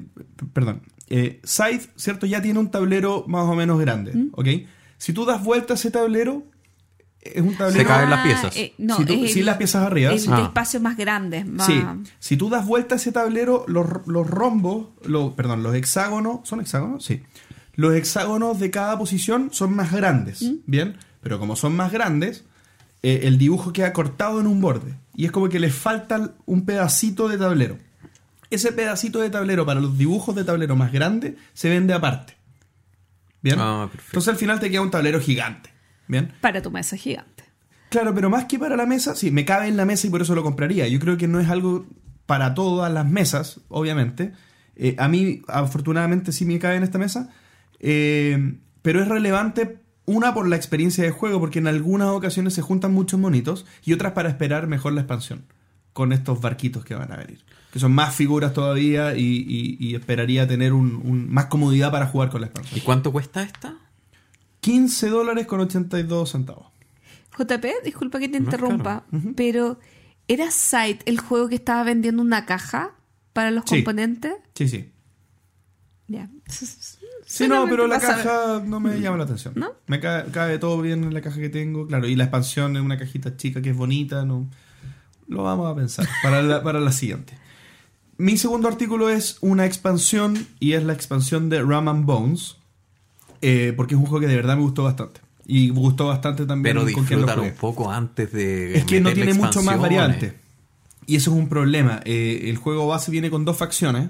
perdón. Eh, Scythe, ¿cierto? Ya tiene un tablero más o menos grande,
¿Mm?
¿ok? Si tú das vuelta a ese tablero, es un tablero...
Se caen las piezas.
eh, no,
Si tú-
es
las piezas arriba,
El
sí.
Ah.
espacio más grande. Más...
Sí, si tú das vuelta a ese tablero, los, los rombos, los, perdón, los hexágonos, ¿son hexágonos? Sí. Los hexágonos de cada posición son más grandes,
¿Mm?
¿bien? Pero como son más grandes, eh, el dibujo queda cortado en un borde. Y es como que les falta un pedacito de tablero. Ese pedacito de tablero para los dibujos de tablero más grandes se vende aparte. ¿Bien?
Ah, perfecto.
Entonces al final te queda un tablero gigante. ¿Bien?
Para tu mesa gigante.
Claro, pero más que para la mesa, sí, me cabe en la mesa y por eso lo compraría. Yo creo que no es algo para todas las mesas, obviamente. Eh, a mí, afortunadamente, sí me cabe en esta mesa. Eh, pero es relevante, una, por la experiencia de juego, porque en algunas ocasiones se juntan muchos monitos, y otras para esperar mejor la expansión, con estos barquitos que van a venir. Que son más figuras todavía y, y- y esperaría tener un, un- más comodidad para jugar con la expansión.
¿Y cuánto cuesta esta?
15 dólares con 82 centavos.
JP, disculpa que te
No
interrumpa, pero ¿era Site el juego que estaba vendiendo una caja para los
Sí.
componentes?
Sí, sí.
Ya.
Sí, no, pero la caja no me llama la atención.
¿No?
Me cabe, cabe todo bien en la caja que tengo, claro. Y la expansión es una cajita chica que es bonita, no. Lo vamos a pensar para la, para la siguiente. Mi segundo artículo es una expansión y es la expansión de Ram and Bones. eh, porque es un juego que de verdad me gustó bastante. Y me gustó bastante también
Pero
con quien lo
disfrútalo
jugué.
un poco antes de.
Es que no tiene mucho más variante. Y eso es un problema. Eh, el juego base viene con dos facciones.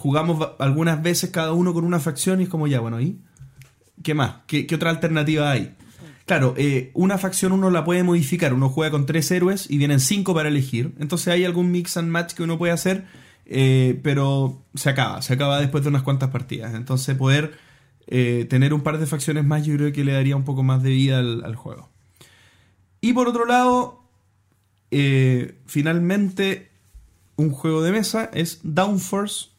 Jugamos algunas veces cada uno con una facción y es como ya, bueno, ¿y qué más? ¿Qué, qué otra alternativa hay? Claro, eh, una facción uno la puede modificar. Uno juega con tres héroes y vienen cinco para elegir. Entonces hay algún mix and match que uno puede hacer, eh, pero se acaba. Se acaba después de unas cuantas partidas. Entonces poder eh, tener un par de facciones más yo creo que le daría un poco más de vida al- juego. Y por otro lado, finalmente, un juego de mesa es Downforce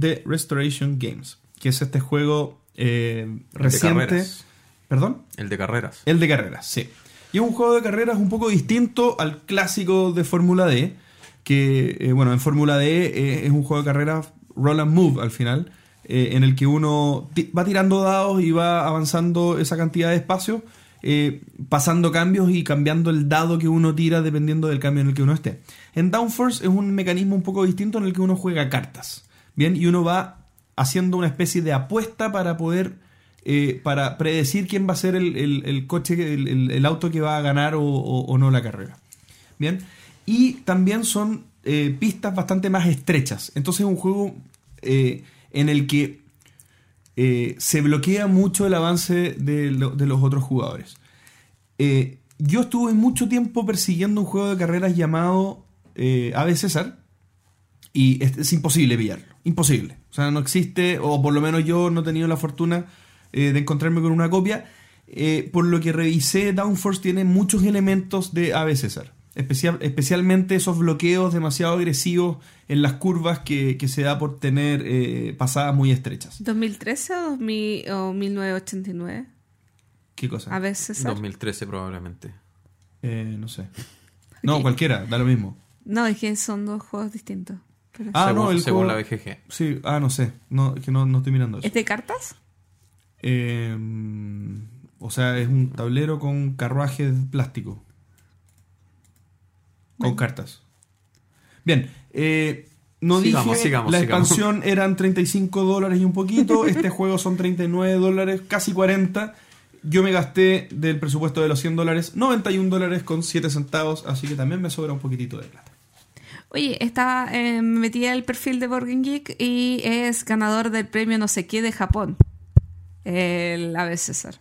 de Restoration Games, que es este juego eh, reciente. ¿Perdón?
El de carreras.
El de carreras, sí. Y es un juego de carreras un poco distinto al clásico de Fórmula D, que, eh, bueno, en Fórmula D eh, es un juego de carreras roll and move al final, eh, en el que uno va tirando dados y va avanzando esa cantidad de espacio, pasando cambios y cambiando el dado que uno tira dependiendo del cambio en el que uno esté. En Downforce es un mecanismo un poco distinto en el que uno juega cartas, ¿bien? Y uno va haciendo una especie de apuesta para poder eh, para predecir quién va a ser el, el- coche, el, el- auto que va a ganar o, o- no la carrera. Bien. Y también son eh, pistas bastante más estrechas. Entonces es un juego eh, en el que se bloquea mucho el avance de, de los otros jugadores. Yo estuve mucho tiempo persiguiendo un juego de carreras llamado Ave César y es, imposible pillarlo. Imposible. O sea, no existe, o por lo menos yo no he tenido la fortuna eh, de encontrarme con una copia. Eh, por lo que revisé, Downforce tiene muchos elementos de Ave César. Especial, especialmente esos bloqueos demasiado agresivos en las curvas que, que se da por tener eh, pasadas muy estrechas.
¿2013 o, 2000 o 1989?
¿Qué cosa?
A veces. César.
2013 probablemente.
Eh, no sé. No, cualquiera, da lo mismo.
No, es que son dos juegos distintos. Pero-
Ah,
según
no, el
según
juego-
la BGG.
Sí, ah, no sé. No, es que no, no estoy mirando eso.
¿Es de cartas?
Eh, o sea, es un tablero con carruaje de plástico. Con cartas. Bien. eh, no
Sigamos,
dije,
sigamos,
la
sigamos.
expansión eran 35 dólares y un poquito. Este juego son 39 dólares, casi 40. Yo me gasté del presupuesto de los 100 dólares 91 dólares con 7 centavos, así que también me sobra un poquitito de plata.
Oye, estaba eh, me metí perfil de Borgen Geek y es ganador del premio no sé qué de Japón. El Ave César.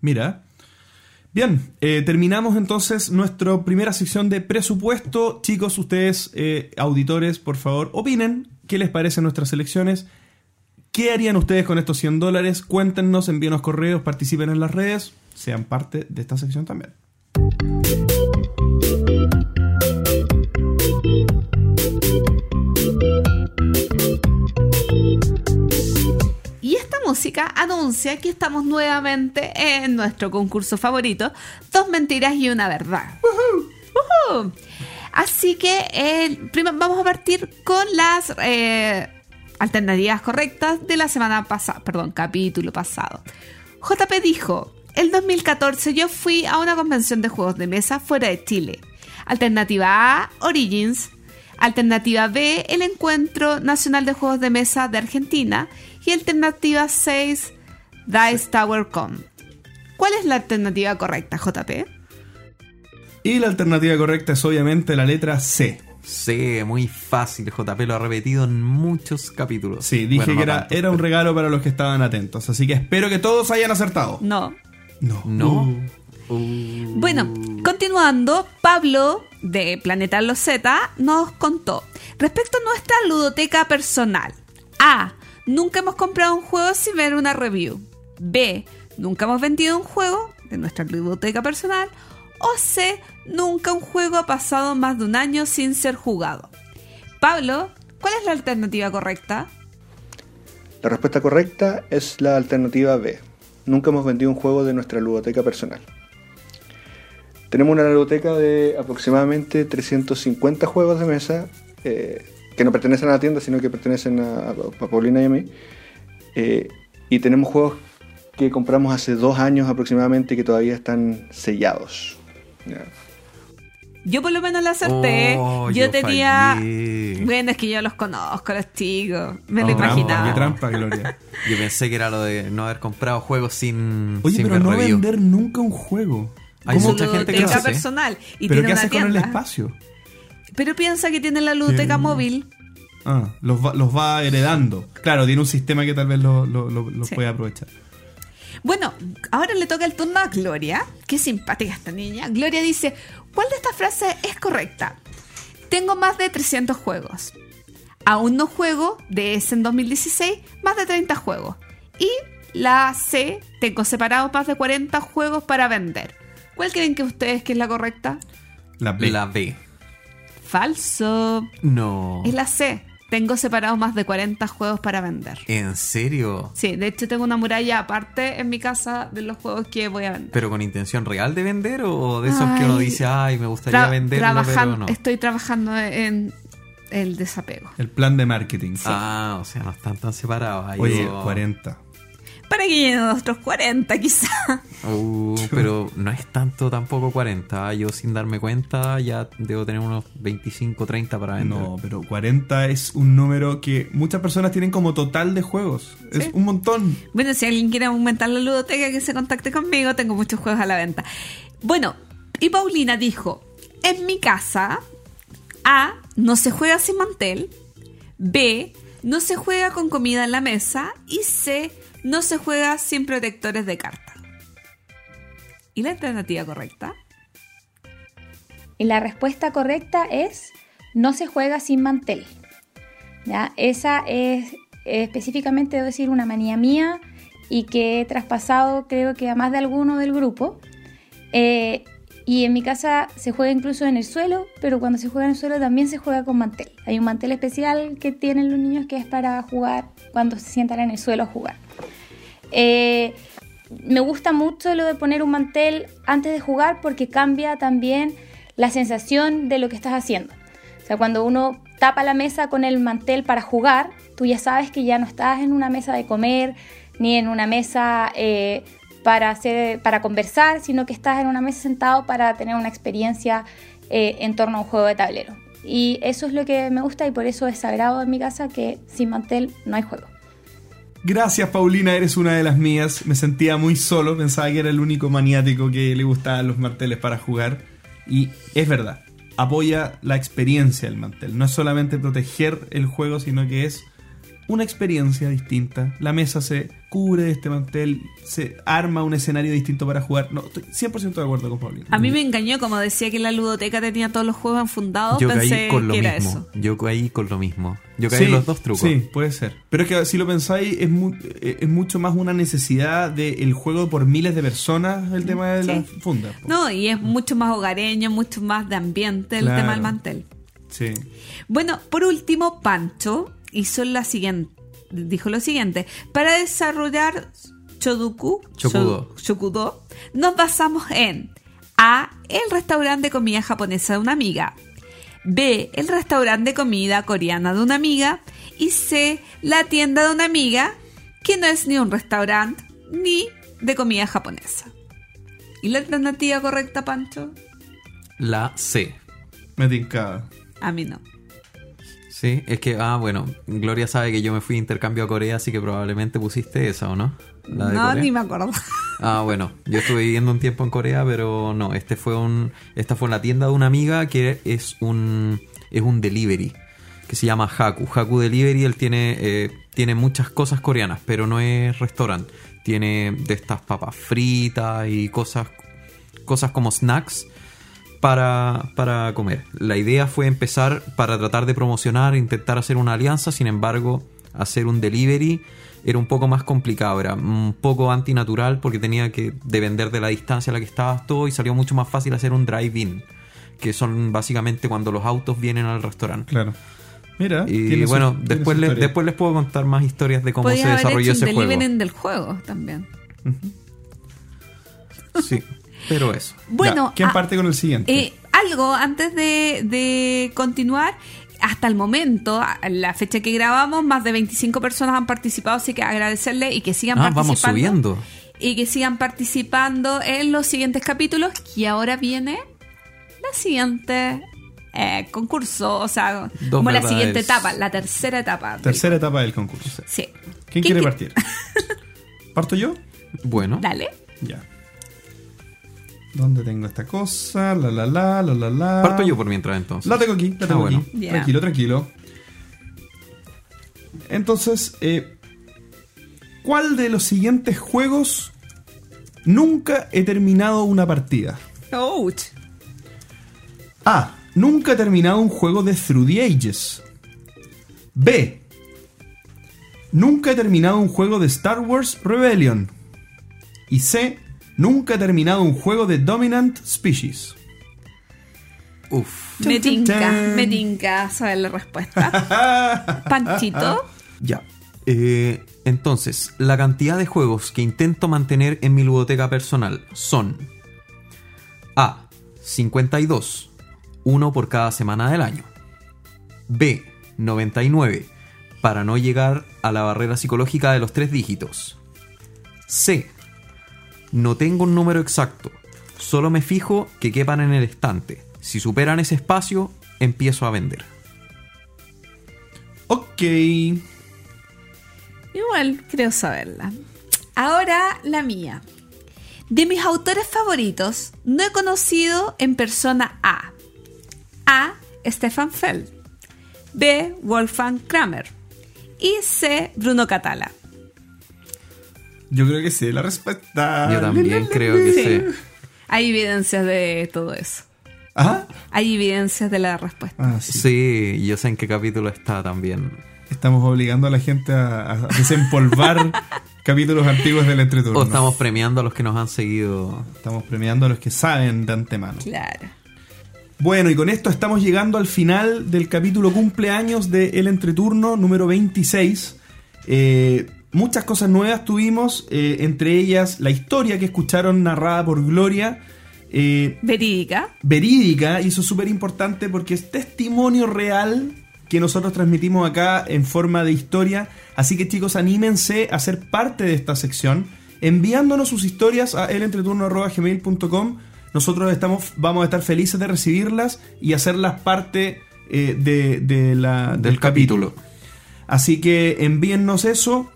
Mira. Bien, eh, terminamos entonces nuestra primera sección de presupuesto. Chicos, ustedes, eh, auditores, por favor, opinen qué les parecen nuestras elecciones. ¿Qué harían ustedes con estos 100 dólares? Cuéntenos, envíenos correos, participen en las redes, sean parte de esta sección también.
Música anuncia que estamos nuevamente en nuestro concurso favorito, Dos mentiras y una verdad. Ujú. Así que eh, prim- vamos a partir con las eh, alternativas correctas de la semana pasada, perdón, capítulo pasado. JP dijo, el 2014 yo fui a una convención de juegos de mesa fuera de Chile. Alternativa A, Origins. Alternativa B, el Encuentro Nacional de Juegos de Mesa de Argentina. Y alternativa 6, Dice Tower Con. ¿Cuál es la alternativa correcta, JP?
Y la alternativa correcta es obviamente la letra C.
Sí, muy fácil. JP lo ha repetido en muchos capítulos.
Sí, dije
Bueno, no
que era, era un regalo para los que estaban atentos. Así que espero que todos hayan acertado.
No.
No.
No.
Uh.
Bueno, continuando, Pablo de Planeta Los Z nos contó respecto a nuestra ludoteca personal. A. Nunca hemos comprado un juego sin ver una review. B. Nunca hemos vendido un juego de nuestra ludoteca personal. O C. Nunca un juego ha pasado más de un año sin ser jugado. Pablo, ¿cuál es la alternativa correcta?
La respuesta correcta es la alternativa B. Nunca hemos vendido un juego de nuestra ludoteca personal. Tenemos una ludoteca de aproximadamente 350 juegos de mesa eh, que no pertenecen a la tienda, sino que pertenecen a, a Paulina y a mí. Eh, y tenemos juegos que compramos hace dos años aproximadamente y que todavía están sellados.
Yo por lo menos la acerté.
Oh,
yo,
yo
tenía...
fallé.
Bueno, es que yo los conozco, los chicos. Me
Oh,
lo imaginaba.
qué trampa, Gloria.
Yo pensé que era lo de no haber comprado juegos sin,
Oye,
sin
pero
ver
no
review.
vender nunca un juego.
Hay mucha gente que lo hace.
personal. Y
¿Pero
tiene
qué
una
hace con el espacio?
Pero piensa que tiene la ludoteca móvil.
Ah, los va, los va heredando. Claro, tiene un sistema que tal vez lo, lo- lo- lo
Sí.
puede aprovechar.
Bueno, ahora le toca el turno a Gloria. Qué simpática esta niña. Gloria dice, ¿cuál de estas frases es correcta? Tengo más de 300 juegos. Aún no juego, de ese en 2016, más de 30 juegos. Y la C, tengo separados más de 40 juegos para vender. ¿Cuál creen que ustedes que es la correcta?
La B.
La B.
Falso.
No.
Es la C. Tengo separados más de 40 juegos para vender.
¿En serio?
Sí, de hecho tengo una muralla aparte en mi casa de los juegos que voy a vender.
¿Pero con intención real de vender o de esos que uno dice, ay, me gustaría
trabajan-
pero no?
Estoy trabajando en el desapego.
El plan de marketing.
Ah, o sea, no están tan separados. Ahí
Oye,
yo-
40.
Para que lleguen a otros 40 quizá.
Uh, pero no es tanto tampoco 40. Yo sin darme cuenta ya debo tener unos 25, 30 para vender.
No, pero 40 es un número que muchas personas tienen como total de juegos. Es un montón.
Bueno, si alguien quiere aumentar la ludoteca, que se contacte conmigo. Tengo muchos juegos a la venta. Bueno, y Paulina dijo, en mi casa, A, no se juega sin mantel. B, no se juega con comida en la mesa. Y C, no se juega sin protectores de carta. ¿Y la alternativa correcta?
Y la respuesta correcta es no se juega sin mantel. ¿Ya? Esa es específicamente, debo decir, una manía mía y que he traspasado creo que a más de alguno del grupo. Eh, y en mi casa se juega incluso en el suelo, pero cuando se juega en el suelo también se juega con mantel. Hay un mantel especial que tienen los niños que es para jugar cuando se sientan en el suelo a jugar. Eh, me gusta mucho lo de poner un mantel antes de jugar porque cambia también la sensación de lo que estás haciendo. O sea, cuando uno tapa la mesa con el mantel para jugar, tú ya sabes que ya no estás en una mesa de comer ni en una mesa eh, para, hacer, para conversar, sino que estás en una mesa sentado para tener una experiencia eh, en torno a un juego de tablero. Y eso es lo que me gusta y por eso es sagrado en mi casa que sin mantel no hay juego.
Gracias, Paulina, eres una de las mías. Me sentía muy solo, pensaba que era el único maniático que le gustaban los marteles para jugar. Y es verdad, apoya la experiencia del mantel. No es solamente proteger el juego, sino que es una experiencia distinta. La mesa se cubre de este mantel, se arma un escenario distinto para jugar. No, estoy 100% de acuerdo con Paulina.
A mí me engañó, como decía que la ludoteca tenía todos los juegos enfundados,
Yo
pensé
caí con lo
que era
mismo.
eso.
Yo caí con lo mismo. Yo caí en los dos trucos.
Sí, puede ser. Pero es que si lo pensáis, es, mu- eh, es mucho más una necesidad del juego por miles de personas el tema de la
Sí.
funda. po.
No, y es mucho más hogareño, mucho más de ambiente el
Claro.
tema del mantel.
Sí.
Bueno, por último, Pancho hizo la siguiente, dijo lo siguiente: para desarrollar Choduku,
Chokudo.
Cho- Chokudo, nos basamos en A. El restaurante de comida japonesa de una amiga. B. El restaurante de comida coreana de una amiga. Y C. La tienda de una amiga, que no es ni un restaurante ni de comida japonesa. ¿Y la alternativa correcta, Pancho?
La C.
Me tincaba.
A mí no.
Sí, es que, ah, bueno, Gloria sabe que yo me fui de intercambio a Corea, así que probablemente pusiste esa, ¿o no? La de
No,
Corea.
ni me acuerdo.
Ah, bueno, yo estuve viviendo un tiempo en Corea, pero no, este fue un, esta fue la tienda de una amiga que es un, es un delivery, que se llama Haku. Haku Delivery, él tiene, eh, tiene muchas cosas coreanas, pero no es restaurante. Tiene de estas papas fritas y cosas, cosas como snacks para, para comer. La idea fue empezar para tratar de promocionar, intentar hacer una alianza, sin embargo, hacer un delivery era un poco más complicado, era un poco antinatural porque tenía que depender de la distancia a la que estabas todo y salió mucho más fácil hacer un drive-in, que son básicamente cuando los autos vienen al restaurante.
Claro. Mira.
Y
su-
bueno, después, les, después les puedo contar más historias de cómo se
haber
desarrolló
hecho un
ese juego.
delivery del juego también.
Sí, pero eso.
Bueno,
Ya, ¿quién
ah,
parte con el siguiente?
eh, algo antes de, de continuar. Hasta el momento, la fecha que grabamos, más de 25 personas han participado, así que agradecerle y que sigan
Ah, vamos
participando.
subiendo.
Y que sigan participando en los siguientes capítulos. Y ahora viene la siguiente eh, concurso, o sea,
Dos
como la siguiente etapa, la tercera etapa. del-
Tercera etapa del concurso.
Sí.
¿Quién quiere
qui-
partir? ¿Parto yo?
Bueno,
Dale.
Ya. ¿Dónde tengo esta cosa? La la la, la la la.
parto yo por mientras entonces.
La tengo aquí, la
Ah,
tengo
bueno.
aquí.
Ya.
Tranquilo, tranquilo. Entonces, eh, ¿cuál de los siguientes juegos nunca he terminado una partida?
Ouch.
A. Nunca he terminado un juego de Through the Ages. B. Nunca he terminado un juego de Star Wars Rebellion. Y C. Nunca he terminado un juego de Dominant Species.
Uf.
Me tinca, me tinca saber la respuesta. Panchito.
Ya. Eh, entonces, la cantidad de juegos que intento mantener en mi ludoteca personal son A. 52, uno por cada semana del año. B. 99, para no llegar a la barrera psicológica de los tres dígitos. C. No tengo un número exacto, solo me fijo que quepan en el estante. Si superan ese espacio, empiezo a vender.
Ok.
Igual creo saberla. Ahora la mía. De mis autores favoritos, no he conocido en persona a A. Stefan Feld B. Wolfgang Kramer y C. Bruno Catala.
Yo creo que sé la respuesta.
Yo también creo que
Sí.
sé.
Hay evidencias de todo eso.
¿Ah?
Hay evidencias de la respuesta.
Ah, sí.
Sí, yo sé en qué capítulo está también.
Estamos obligando a la gente a, a desempolvar capítulos antiguos del entreturno.
O estamos premiando a los que nos han seguido.
Estamos premiando a los que saben de antemano.
Claro.
Bueno, y con esto estamos llegando al final del capítulo cumpleaños de El Entreturno número 26. Eh, muchas cosas nuevas tuvimos, eh, entre ellas la historia que escucharon narrada por Gloria, eh,
Verídica.
verídica, y eso es súper importante porque es testimonio real que nosotros transmitimos acá en forma de historia. Así que chicos, anímense a ser parte de esta sección, enviándonos sus historias a elentreturno.gmail.com. Nosotros estamos, vamos a estar felices de recibirlas y hacerlas parte eh, de, de la- del,
Del
capítulo. Así que envíennos eso.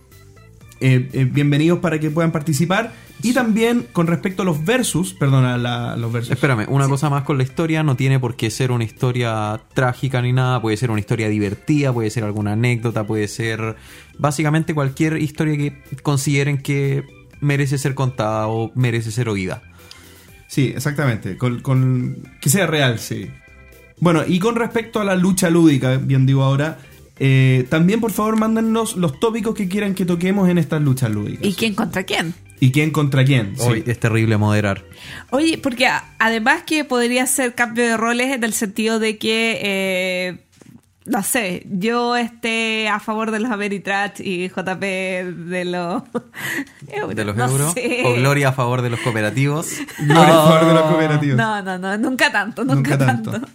Eh, eh, bienvenidos para que puedan participar. Y también con respecto a los versus, perdona, la- los versus.
Espérame, una cosa más con la historia, no tiene por qué ser una historia trágica ni nada, puede ser una historia divertida, puede ser alguna anécdota, puede ser básicamente cualquier historia que consideren que merece ser contada o merece ser oída.
Sí, exactamente. Con, con- que sea real, sí. Bueno, y con respecto a la lucha lúdica, bien digo ahora, eh, también por favor mándennos los tópicos que quieran que toquemos en estas luchas lúdicas.
¿Y quién contra quién?
¿Y quién contra quién? sí.
Hoy es terrible moderar.
Oye, porque además que podría ser cambio de roles en el sentido de que, eh, no sé, yo esté a favor de los Ameritrash y JP de los euros.
De los
no
euros.
sé.
O Gloria a favor de los cooperativos.
Gloria a favor de los cooperativos.
No, no, no, nunca tanto, nunca,
Nunca
tanto.
tanto.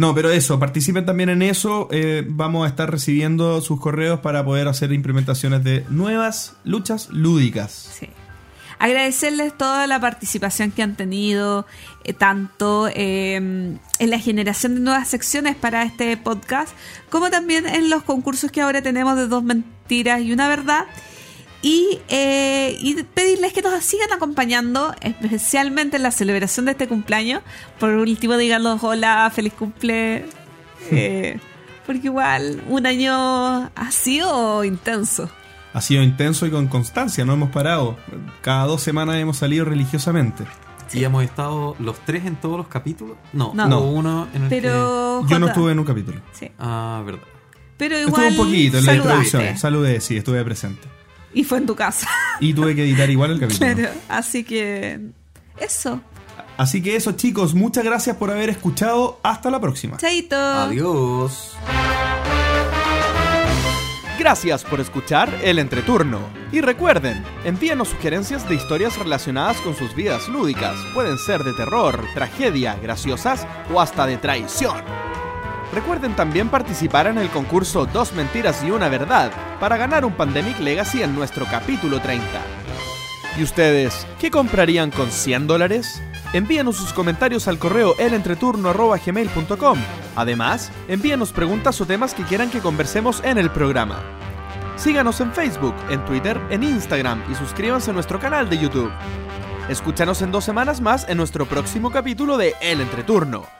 No, pero eso, participen también en eso. eh, vamos a estar recibiendo sus correos para poder hacer implementaciones de nuevas luchas lúdicas.
Sí. Agradecerles toda la participación que han tenido, eh, tanto eh, en la generación de nuevas secciones para este podcast, como también en los concursos que ahora tenemos de dos mentiras y una verdad. Y, eh, y pedirles que nos sigan acompañando, especialmente en la celebración de este cumpleaños. Por último, díganos hola, feliz cumple. eh, porque igual un año ha sido intenso.
Ha sido intenso y con constancia, no hemos parado. Cada dos semanas hemos salido religiosamente.
Y hemos estado los tres en todos los capítulos. No,
No.
uno en el
Pero.
Yo no estuve en un capítulo.
sí.
Ah, verdad.
Pero
Estuve
igual.
un poquito en la introducción. Saludé, sí, estuve presente.
Y fue en tu casa.
Y tuve que editar igual el capítulo.
claro. Así que. Eso.
Así que eso, chicos, muchas gracias por haber escuchado. Hasta la próxima.
Chaito.
Adiós.
Gracias por escuchar El Entreturno. Y recuerden, envíanos sugerencias de historias relacionadas con sus vidas lúdicas. Pueden ser de terror, tragedia, graciosas o hasta de traición. Recuerden también participar en el concurso Dos Mentiras y una Verdad para ganar un Pandemic Legacy en nuestro capítulo 30. ¿Y ustedes qué comprarían con 100 dólares? Envíanos sus comentarios al correo elentreturno.gmail.com. Además, envíanos preguntas o temas que quieran que conversemos en el programa. Síganos en Facebook, en Twitter, en Instagram y suscríbanse a nuestro canal de YouTube. Escúchanos en dos semanas más en nuestro próximo capítulo de El Entreturno.